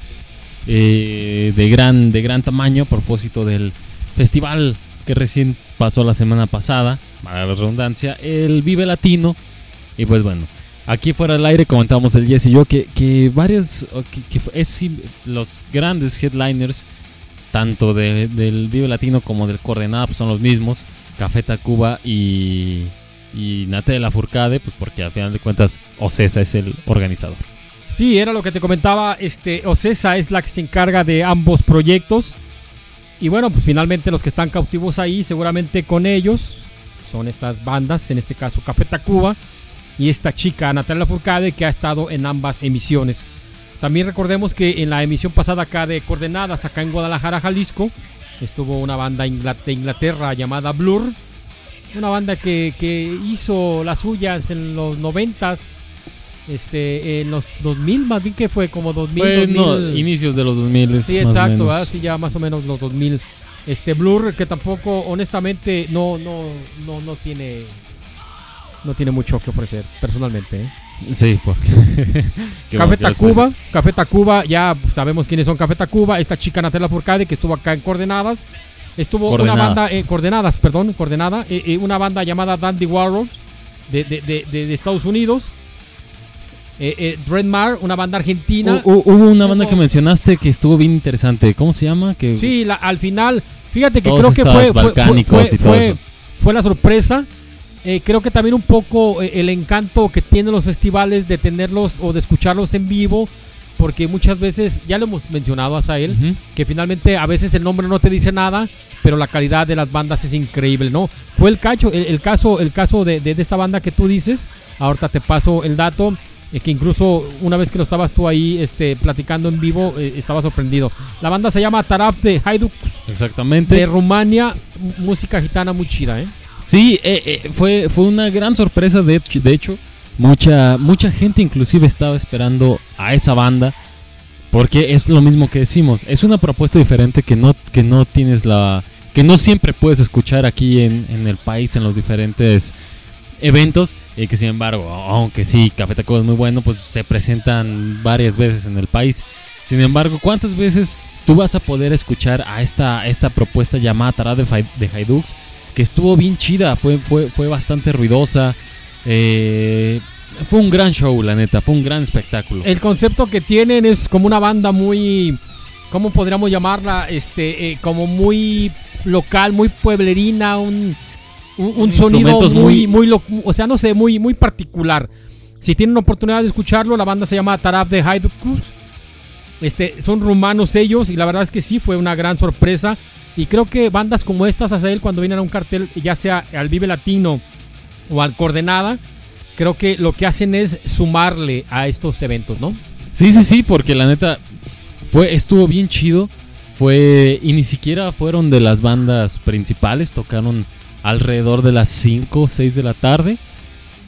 eh, de, gran, de gran tamaño a propósito del festival que recién pasó la semana pasada, para la redundancia, el Vive Latino. Y pues bueno, aquí fuera del aire comentamos el Jess y yo que, que varios, que, que es los grandes headliners, tanto de- del Vive Latino como del Coordenada, pues son los mismos, Café Tacuba y, y Natela Furcade, pues porque al final de cuentas Ocesa es el organizador. Sí, era lo que te comentaba. Este, Ocesa es la que se encarga de ambos proyectos. Y bueno, pues finalmente los que están cautivos ahí, seguramente con ellos, son estas bandas, en este caso Café Tacuba y esta chica Natalia Furcade que ha estado en ambas emisiones. También recordemos que en la emisión pasada acá de Coordenadas, acá en Guadalajara, Jalisco, estuvo una banda de Inglaterra llamada Blur. Una banda que, que hizo las suyas en los noventas, este, en los 2000, más bien que fue como 2000, Fue, no, 2000. inicios de los 2000. Sí, exacto, menos. ¿verdad? sí, ya más o menos los 2000. Este Blur que tampoco, honestamente, no, no, no, no tiene, no tiene mucho que ofrecer, personalmente. ¿eh? Sí, porque. (laughs) Café Tacuba, Café Tacuba, ya sabemos quiénes son Café Tacuba, esta chica Natela Furcade que estuvo acá en Coordenadas, estuvo Coordenada. una banda, eh, Coordenadas, perdón, Coordenada, eh, eh, una banda llamada Dandy Warriors de, de, de, de- de Estados Unidos, eh, eh, Dreadmar, una banda argentina. Hu- hu- Hubo una banda que mencionaste que estuvo bien interesante. ¿Cómo se llama? Que Sí, la- al final, fíjate que Todos creo que fue, fue, fue, balcánicos y todo fue- eso. fue la sorpresa. Eh, creo que también un poco eh, el encanto que tienen los festivales de tenerlos o de escucharlos en vivo, porque muchas veces, ya lo hemos mencionado a Ujú. que finalmente a veces el nombre no te dice nada, pero la calidad de las bandas es increíble, ¿no? Fue el cacho, el, el caso, el caso de, de- de esta banda que tú dices, ahorita te paso el dato, eh, que incluso una vez que lo estabas tú ahí este, platicando en vivo, eh, estaba sorprendido. La banda se llama Taraf de Hajduk Exactamente. de Rumania, música gitana muy chida, ¿eh? Sí, eh, fue, fue una gran sorpresa. De, hecho- de hecho, mucha, mucha gente inclusive estaba esperando a esa banda. Porque es lo mismo que decimos. Es una propuesta diferente que no, que no tienes la. que no siempre puedes escuchar aquí en, en el país, en los diferentes eventos. Y que sin embargo, aunque sí, Café Tacuba es muy bueno, pues se presentan varias veces en el país. Sin embargo, ¿cuántas veces tú vas a poder escuchar a esta, esta propuesta llamada Tará de, de Haidux? Que estuvo bien chida, fue, fue, fue bastante ruidosa. eh, fue un gran show, la neta, fue un gran espectáculo. El concepto que tienen es como una banda muy, ¿cómo podríamos llamarla? Este, eh, como muy local, muy pueblerina, un, un, un sonido muy, muy- muy, lo- o sea, no sé, muy, muy particular. Si tienen oportunidad de escucharlo, la banda se llama Taraf de Hajduk. Este, son rumanos ellos y la verdad es que sí, fue una gran sorpresa. Y creo que bandas como estas, Azael, cuando vienen a un cartel, ya sea al Vive Latino o al Coordenada, creo que lo que hacen es sumarle a estos eventos, ¿no? Sí, sí, sí, porque la neta fue estuvo bien chido. Fue y ni siquiera fueron de las bandas principales, tocaron alrededor de las 5 o 6 de la tarde,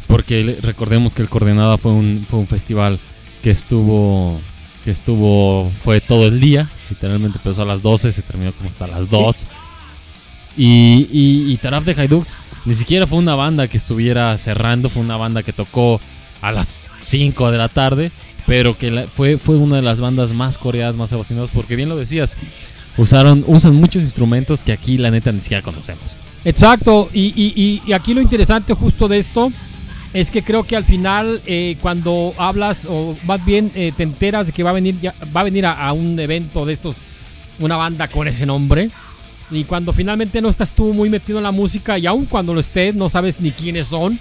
porque recordemos que el Coordenada fue un fue un festival que estuvo que estuvo fue todo el día, literalmente empezó a las 12, se terminó como hasta las 2. Y, y, y Taraf de Haidux ni siquiera fue una banda que estuviera cerrando, fue una banda que tocó a las 5 de la tarde, pero que la- fue, fue una de las bandas más coreadas, más emocionadas, porque bien lo decías, usaron, usan muchos instrumentos que aquí la neta ni siquiera conocemos. Exacto, y, y- aquí lo interesante justo de esto es que creo que al final eh, cuando hablas o más bien eh, te enteras de que va a venir ya- va a venir a, a un evento de estos una banda con ese nombre y cuando finalmente no estás tú muy metido en la música y aun cuando lo estés no sabes ni quiénes son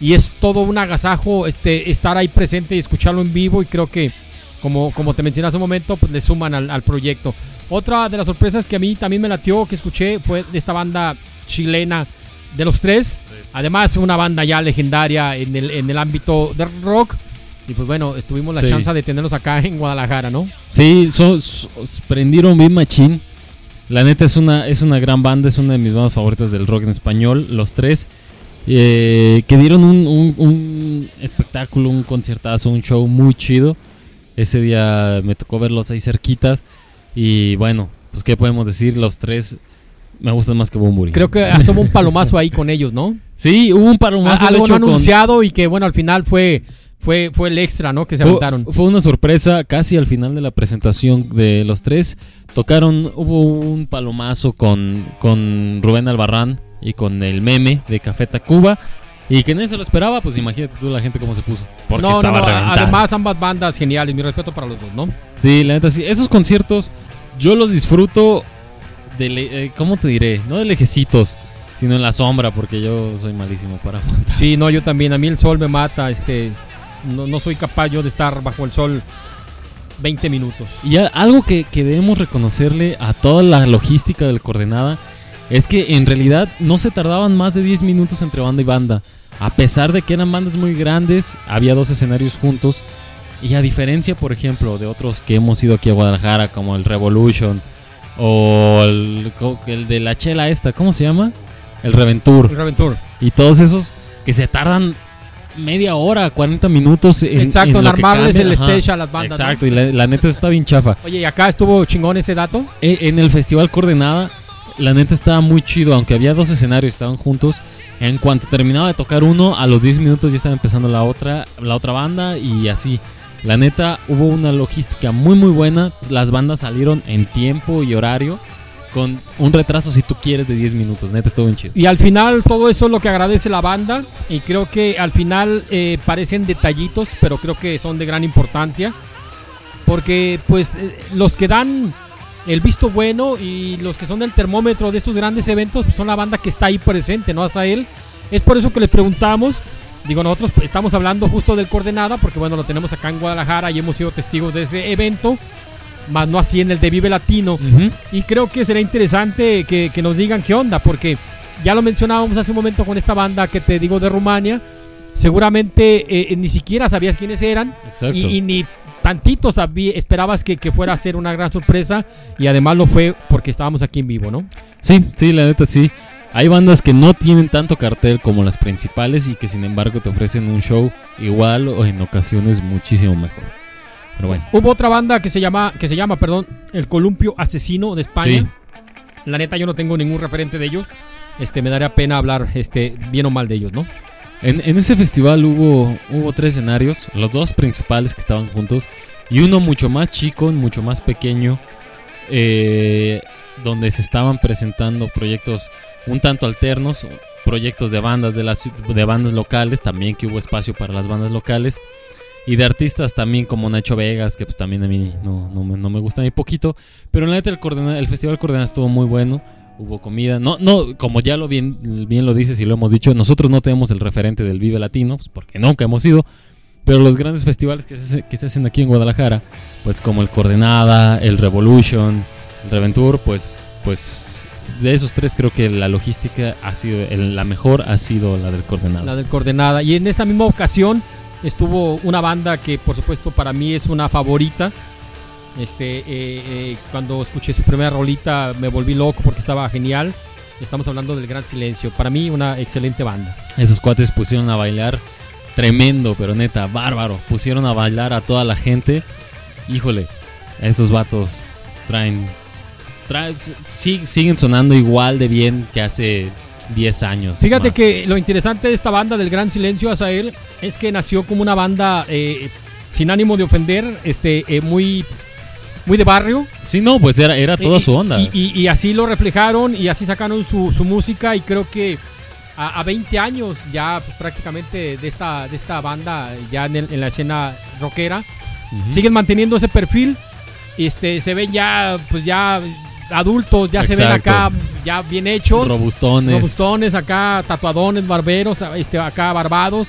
y es todo un agasajo este estar ahí presente y escucharlo en vivo y creo que como, como te mencioné hace un momento pues le suman al, al proyecto. Otra de las sorpresas que a mí también me latió que escuché fue de esta banda chilena de los tres además una banda ya legendaria en el, en el ámbito del rock y pues bueno tuvimos la Sí. chance de tenerlos acá (laughs) en Guadalajara no Sí, so- so- prendieron bien machín. La neta es una, es una gran banda, es una de mis bandas favoritas del rock en español, los tres. eh, que dieron un, un- un espectáculo, un conciertazo, un show muy chido. Ese día me tocó verlos ahí cerquitas. Y bueno, pues qué podemos decir, los tres me gustan más que Bumburi. Creo que hasta hubo un palomazo ahí con ellos, ¿no? Sí, hubo un palomazo A- algo no con- anunciado y que bueno, al final fue fue fue el extra, ¿no? Que se Fue, aventaron. fue una sorpresa casi al final de la presentación de los tres. Tocaron, hubo un palomazo con, con Rubén Albarrán y con el meme de Café Tacuba. Y que nadie se lo esperaba, pues imagínate tú la gente cómo se puso. Porque no, no, estaba no, reventada. además ambas bandas geniales, mi respeto para los dos, ¿no? Sí, la neta sí. Esos conciertos yo los disfruto de, eh, ¿cómo te diré? No de lejecitos, sino en la sombra, porque yo soy malísimo para (laughs) Sí, no, yo también. A mí el sol me mata. Este, no, no soy capaz yo de estar bajo el sol 20 minutos. Y algo que, que debemos reconocerle a toda la logística del Coordenada es que en realidad no se tardaban más de 10 minutos entre banda y banda. A pesar de que eran bandas muy grandes, había dos escenarios juntos. Y a diferencia, por ejemplo, de otros que hemos ido aquí a Guadalajara, como el Revolution o el, el de la chela esta, ¿cómo se llama? El Reventur. Reventur. Y todos esos que se tardan media hora, 40 minutos en, Exacto, en armarles el Ajá. stage a las bandas. ¿no? Exacto, y la, la neta está bien chafa. Oye, y acá estuvo chingón ese dato. E- En el Festival Coordenada, la neta estaba muy chido, aunque había dos escenarios, estaban juntos. En cuanto terminaba de tocar uno, a los 10 minutos ya estaba empezando la otra, la otra banda y así. La neta, hubo una logística muy muy buena. Las bandas salieron en tiempo y horario, con un retraso si tú quieres de 10 minutos. Neta, estuvo bien chido. Y al final todo eso es lo que agradece la banda. Y creo que al final eh, parecen detallitos, pero creo que son de gran importancia. Porque pues eh, los que dan el visto bueno y los que son del termómetro de estos grandes eventos pues, son la banda que está ahí presente, ¿no? Azael. Es por eso que les preguntamos. Digo, nosotros estamos hablando justo del Coordenada, porque bueno, lo tenemos acá en Guadalajara y hemos sido testigos de ese evento, más no así en el de Vive Latino. Ujú. Y creo que será interesante que, que nos digan qué onda, porque ya lo mencionábamos hace un momento con esta banda que te digo de Rumania. Seguramente eh, ni siquiera sabías quiénes eran y, y ni tantito sabí- esperabas que, que fuera a ser una gran sorpresa y además lo fue porque estábamos aquí en vivo, ¿no? Sí, sí, la neta sí. Hay bandas que no tienen tanto cartel como las principales y que sin embargo te ofrecen un show igual o en ocasiones muchísimo mejor. Pero bueno. Hubo otra banda que se llama, que se llama, perdón, El Columpio Asesino de España. Sí. La neta yo no tengo ningún referente de ellos. Este, me daría pena hablar este, bien o mal de ellos, ¿no? En, en ese festival hubo, hubo tres escenarios, los dos principales que estaban juntos y uno mucho más chico, mucho más pequeño, eh, donde se estaban presentando proyectos un tanto alternos, proyectos de bandas de las de bandas locales, también que hubo espacio para las bandas locales y de artistas también como Nacho Vegas, que pues también a mí no, no, me, no me gusta ni poquito, pero la neta el, el festival Coordenada estuvo muy bueno. Hubo comida, no, no, como ya lo bien, bien lo dices y lo hemos dicho, nosotros no tenemos el referente del Vive Latino, pues porque nunca hemos ido, pero los grandes festivales que se, que se hacen aquí en Guadalajara, pues como el Coordenada, el Revolution, el Reventur, pues, pues de esos tres creo que la logística ha sido, el- la mejor ha sido la del Coordenada. La del Coordenada. Y en esa misma ocasión estuvo una banda que por supuesto para mí es una favorita. Este, eh, eh, cuando escuché su primera rolita me volví loco porque estaba genial. Estamos hablando del Gran Silencio. Para mí una excelente banda. Esos cuates pusieron a bailar tremendo, pero neta, bárbaro. Pusieron a bailar a toda la gente. Híjole, estos vatos traen. traen siguen sonando igual de bien que hace 10 años. Fíjate más. que lo interesante de esta banda del Gran Silencio, Azael, es que nació como una banda eh, sin ánimo de ofender, este, eh, muy, muy de barrio. Sí, no, pues era, era toda Y- su onda. Y, y- y así lo reflejaron y así sacaron su, su música y creo que a, a 20 años ya pues, prácticamente de esta, de esta banda, ya en, el- en la escena rockera, Ujú. siguen manteniendo ese perfil. Este, se ven ya, pues ya adultos, ya se ven Exacto. acá ya bien hechos. Robustones. Robustones, acá tatuadones, barberos, este, acá barbados.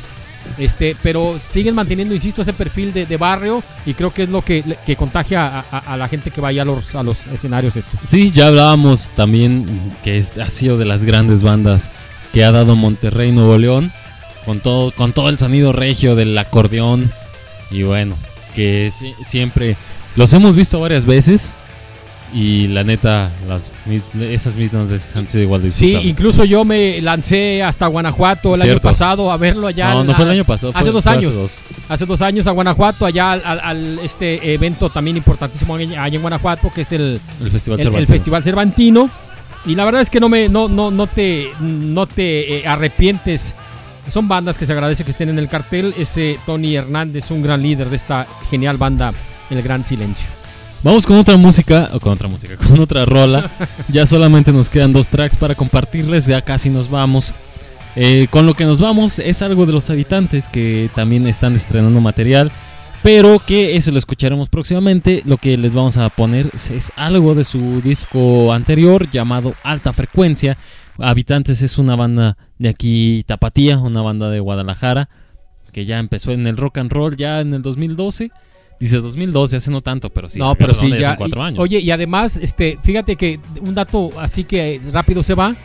Este, pero siguen manteniendo, insisto, ese perfil de, de barrio y creo que es lo que, que contagia a, a- a la gente que vaya a los, a los escenarios estos. Sí, ya hablábamos también que es- ha sido de las grandes bandas que ha dado Monterrey, Nuevo León, con todo, con todo el sonido regio del acordeón. Y bueno, que si- siempre los hemos visto varias veces Y la neta, las mis- esas mismas veces han sido igual de Sí, incluso yo me lancé hasta Guanajuato el año pasado a verlo allá. No, no fue el año pasado. hace fue- dos fue años. dos. hace dos años a Guanajuato, allá al, al- al- este evento también importantísimo allá en Guanajuato, que es el, El Festival el. Festival Cervantino. Y la verdad es que no me no, no, no te, no te eh, arrepientes. Son bandas que se agradece que estén en el cartel. Ese Tony Hernández, un gran líder de esta genial banda, El Gran Silencio. Vamos con otra música, o con otra música, (laughs) con otra rola. ya solamente nos quedan dos tracks para compartirles, ya casi nos vamos. Eh, con lo que nos vamos es algo de los habitantes que también están estrenando material, pero que eso lo escucharemos próximamente. Lo que les vamos a poner es, algo de su disco anterior llamado Alta Frecuencia. Habitantes es una banda de aquí, Tapatía, una banda de Guadalajara, que ya empezó en el rock and roll ya en el 2012. Dices 2012, hace no tanto, pero sí. no, pero sí, ya. Son cuatro y- años. Oye, y además, este, fíjate que un dato así que rápido se va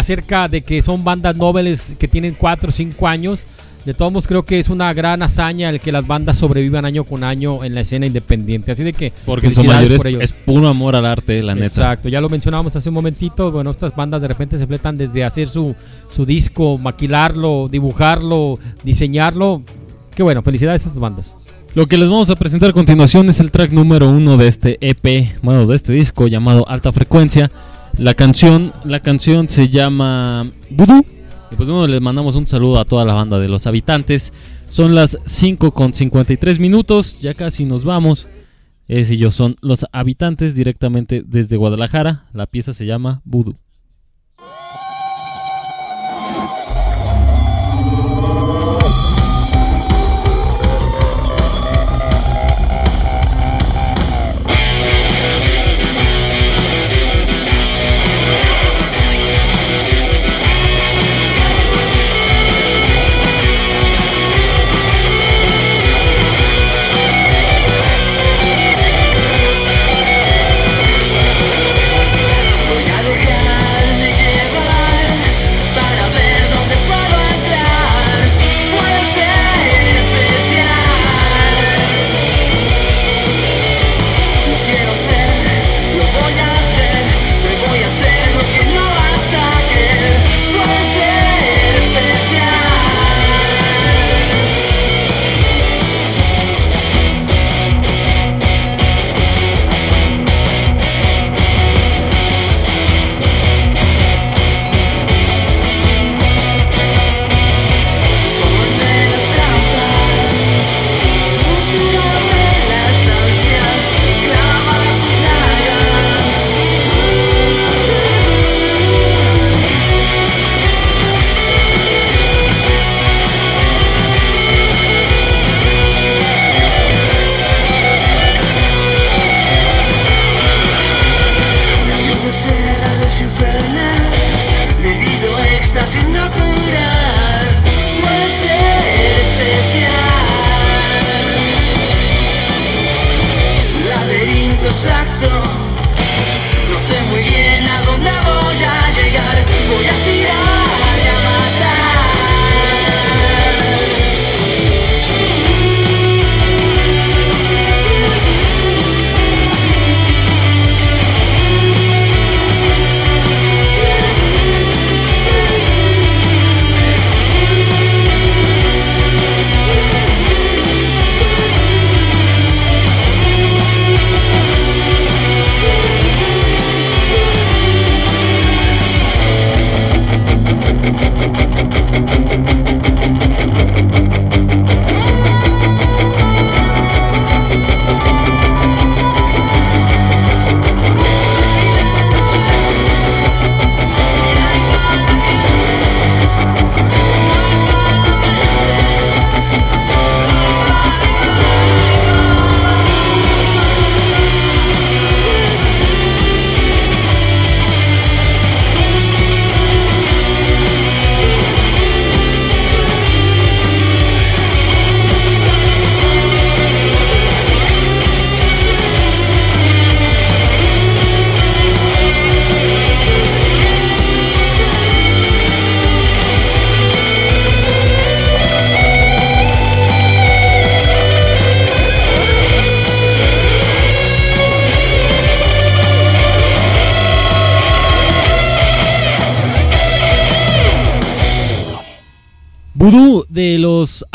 acerca de que son bandas nobles que tienen cuatro o cinco años. De todos modos, creo que es una gran hazaña el que las bandas sobrevivan año con año en la escena independiente. Así de que. Porque en su mayoría es, es puro amor al arte, la neta. Exacto, ya lo mencionábamos hace un momentito. Bueno, estas bandas de repente se fletan desde hacer su, su disco, maquilarlo, dibujarlo, diseñarlo. Qué bueno, felicidades a estas bandas. Lo que les vamos a presentar a continuación es el track número uno de este EP, bueno, de este disco llamado Alta Frecuencia. La canción, la canción se llama Voodoo. Y pues bueno, les mandamos un saludo a toda la banda de los habitantes. Son las 5 con 53 minutos, ya casi nos vamos. Es ellos son los habitantes directamente desde Guadalajara. La pieza se llama Voodoo.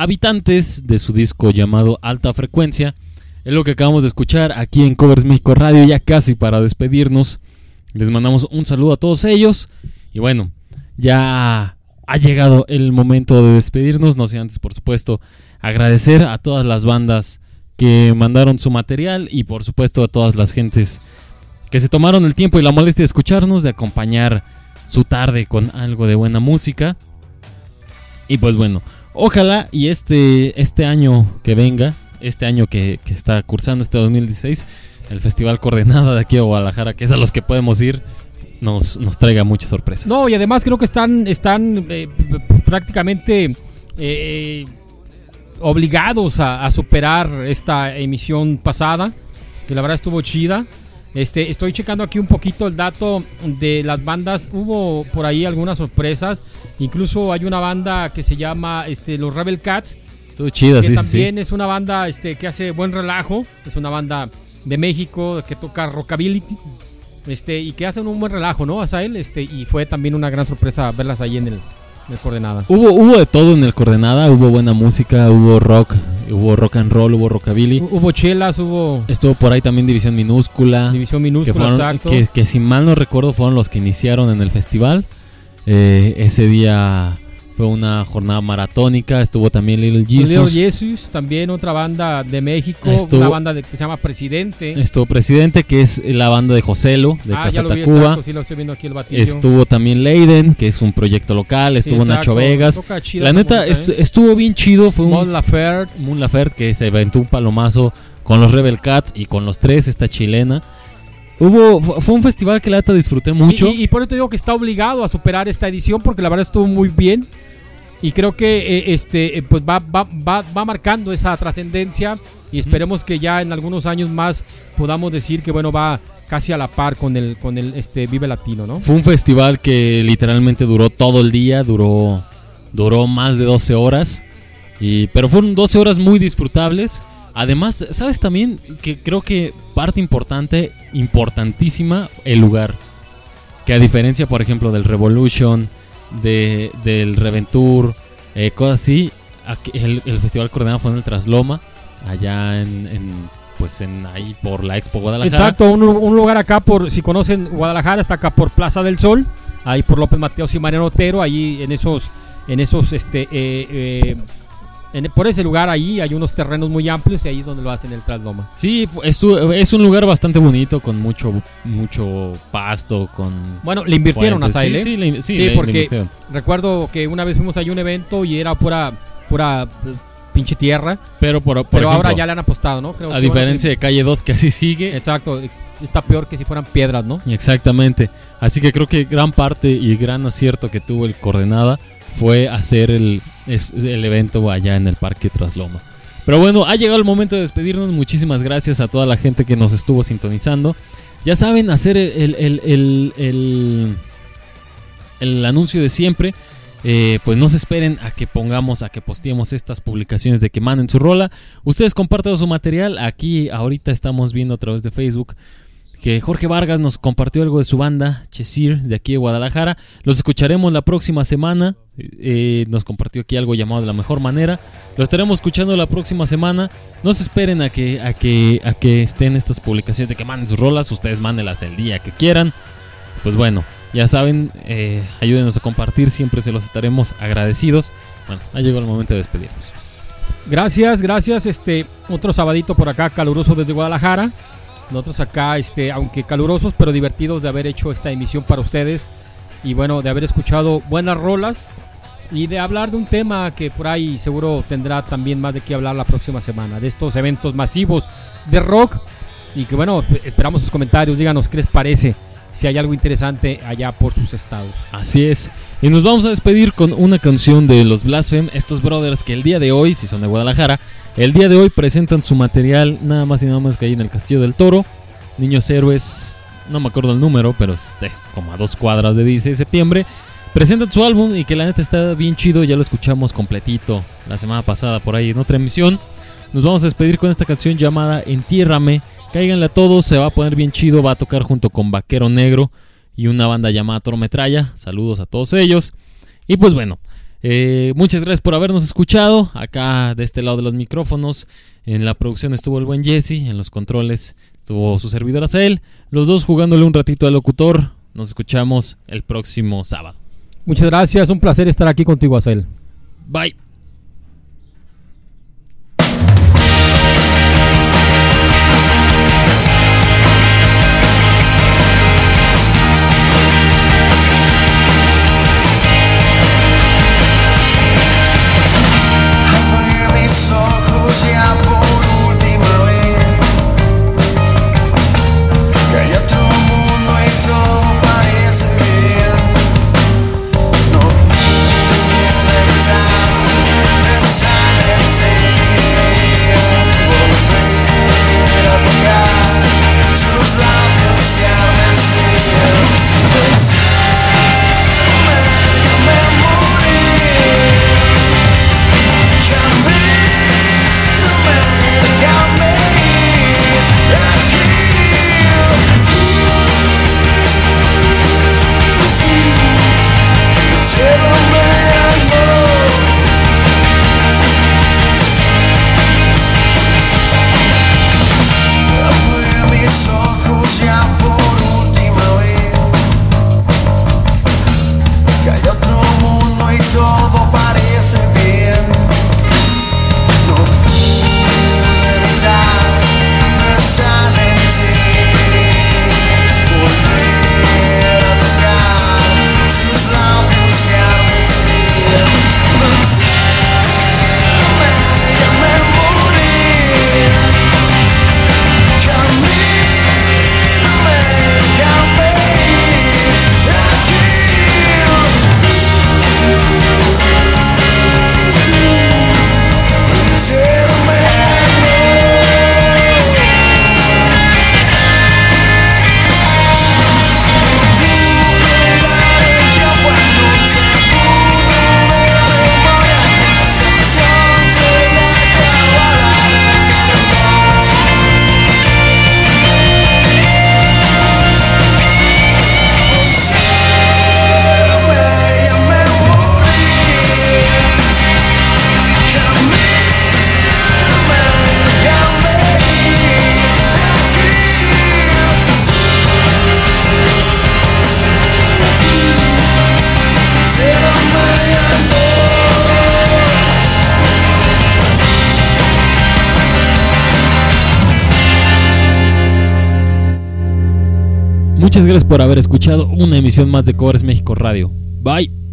Habitantes de su disco llamado Alta Frecuencia. Es lo que acabamos de escuchar aquí en Covers México Radio, ya casi para despedirnos. Les mandamos un saludo a todos ellos. Y bueno, ya ha llegado el momento de despedirnos. No sé antes, por supuesto, agradecer a todas las bandas que mandaron su material y por supuesto a todas las gentes que se tomaron el tiempo y la molestia de escucharnos, de acompañar su tarde con algo de buena música. Y pues bueno, ojalá y este, este año que venga, este año que, que está cursando, este 2016, el Festival Coordenada de aquí a Guadalajara, que es a los que podemos ir, nos, nos traiga muchas sorpresas. No, y además creo que están, están eh, prácticamente eh, obligados a superar esta emisión pasada, que la verdad estuvo chida. Este, estoy checando aquí un poquito el dato de las bandas. Hubo por ahí algunas sorpresas. Incluso hay una banda que se llama este, los Rebel Cats, Estuvo chida, que sí, también sí. es una banda este, que hace buen relajo. Es una banda de México que toca rockabilly. Este, y que hacen un buen relajo, ¿no? Asael, este, y fue también una gran sorpresa verlas ahí en el, el coordenada. Hubo, hubo de todo en el Coordenada, hubo buena música, hubo rock, hubo rock and roll, hubo rockabilly. Hu- Hubo chelas, hubo Estuvo por ahí también División Minúscula. división que, minúscula, fueron, exacto. que, que si mal no recuerdo fueron los que iniciaron en el festival. Eh, ese día fue una jornada maratónica. Estuvo también Little Little Jesus. Jesus, también otra banda de México, Estuvo- una banda de- que se llama Presidente. Estuvo Presidente, que es la banda de Joselo, de ah, Café ya lo vi, Tacuba. exacto, sí lo estoy viendo aquí el batillo. Estuvo también Leiden, que es un proyecto local. Estuvo Nacho Vegas. La neta, ¿eh? estuvo bien chido. Fue un Mon Laferte. Moon Laferte que se aventó un palomazo con los Rebel Cats y con los tres, esta chilena. Hubo, fu- fue un festival que la neta disfruté mucho. Y, y- y por eso te digo que está obligado a superar esta edición porque la verdad estuvo muy bien. Y creo que eh, este eh, pues va, va, va, va marcando esa trascendencia y esperemos que ya en algunos años más podamos decir que bueno va casi a la par con el con el este Vive Latino, ¿no? Fue un festival que literalmente duró todo el día, duró, duró más de 12 horas. Y, pero fueron 12 horas muy disfrutables. Además, ¿sabes también? Que creo que parte importante, importantísima, el lugar. Que a diferencia, por ejemplo, del Revolution, de, del Reventur, eh, cosas así, aquí el, Festival Coordenado fue en el Trasloma, allá en, en, pues en ahí por la Expo Guadalajara. Exacto, un, un lugar acá por si conocen Guadalajara está acá por Plaza del Sol, ahí por López Mateos y Mariano Otero, ahí en esos en esos este eh, eh, en- por ese lugar ahí hay unos terrenos muy amplios y ahí es donde lo hacen el trasloma. Sí, estu- es un lugar bastante bonito con mucho mucho pasto, con Bueno, le invirtieron a fuentes. Saile. Sí, sí, le, sí, Sí, le- le porque- invirtieron. Recuerdo que una vez fuimos ahí a un evento y era pura pura eh, pinche tierra, pero por, por pero ahora ejemplo, ya le han apostado, ¿no? Creo a ahora diferencia de Calle 2 que así sigue. exacto, está peor que si fueran piedras, ¿no? Exactamente. Así que creo que gran parte y gran acierto que tuvo el Coordenada fue hacer el, el evento allá en el Parque Trasloma. Pero bueno, ha llegado el momento de despedirnos. Muchísimas gracias a toda la gente que nos estuvo sintonizando. Ya saben, hacer el, el- el- el anuncio de siempre. Eh, pues no se esperen a que pongamos, a que posteemos estas publicaciones de que manden su rola. Ustedes compartan su material. Aquí ahorita estamos viendo a través de Facebook que Jorge Vargas nos compartió algo de su banda, Chesir, de aquí de Guadalajara. Los escucharemos la próxima semana. Eh, nos compartió aquí algo llamado de la mejor manera. Lo estaremos escuchando la próxima semana. No se esperen a que, a que, a que estén estas publicaciones de que manden sus rolas. Ustedes mándenlas el día que quieran. Pues bueno, ya saben, eh, ayúdenos a compartir. Siempre se los estaremos agradecidos. Bueno, ha llegado el momento de despedirnos. Gracias, gracias. Este, otro sabadito por acá, caluroso desde Guadalajara. Nosotros acá, este, aunque calurosos, pero divertidos de haber hecho esta emisión para ustedes. Y bueno, de haber escuchado buenas rolas. Y de hablar de un tema que por ahí seguro tendrá también más de qué hablar la próxima semana. De estos eventos masivos de rock. Y que bueno, esperamos sus comentarios. Díganos qué les parece. Si hay algo interesante allá por sus estados. Así es. Y nos vamos a despedir con una canción de los Blasphemy, estos brothers que el día de hoy, si son de Guadalajara, el día de hoy presentan su material nada más y nada más que ahí en el Castillo del Toro. Niños Héroes, no me acuerdo el número, pero es, como a dos cuadras de 16 de septiembre. Presentan su álbum y que la neta está bien chido, ya lo escuchamos completito la semana pasada por ahí en otra emisión. Nos vamos a despedir con esta canción llamada Entiérrame. Cáiganle a todos, se va a poner bien chido, va a tocar junto con Vaquero Negro y una banda llamada Toro Metralla. Saludos a todos ellos. Y pues bueno, Eh, muchas gracias por habernos escuchado. Acá de este lado de los micrófonos. En la producción estuvo el buen Jesse. En los controles estuvo su servidor Azael. Los dos jugándole un ratito al locutor. Nos escuchamos el próximo sábado. Muchas gracias, un placer estar aquí contigo, Azael. Bye. Gracias por haber escuchado una emisión más de Covers México Radio. Bye.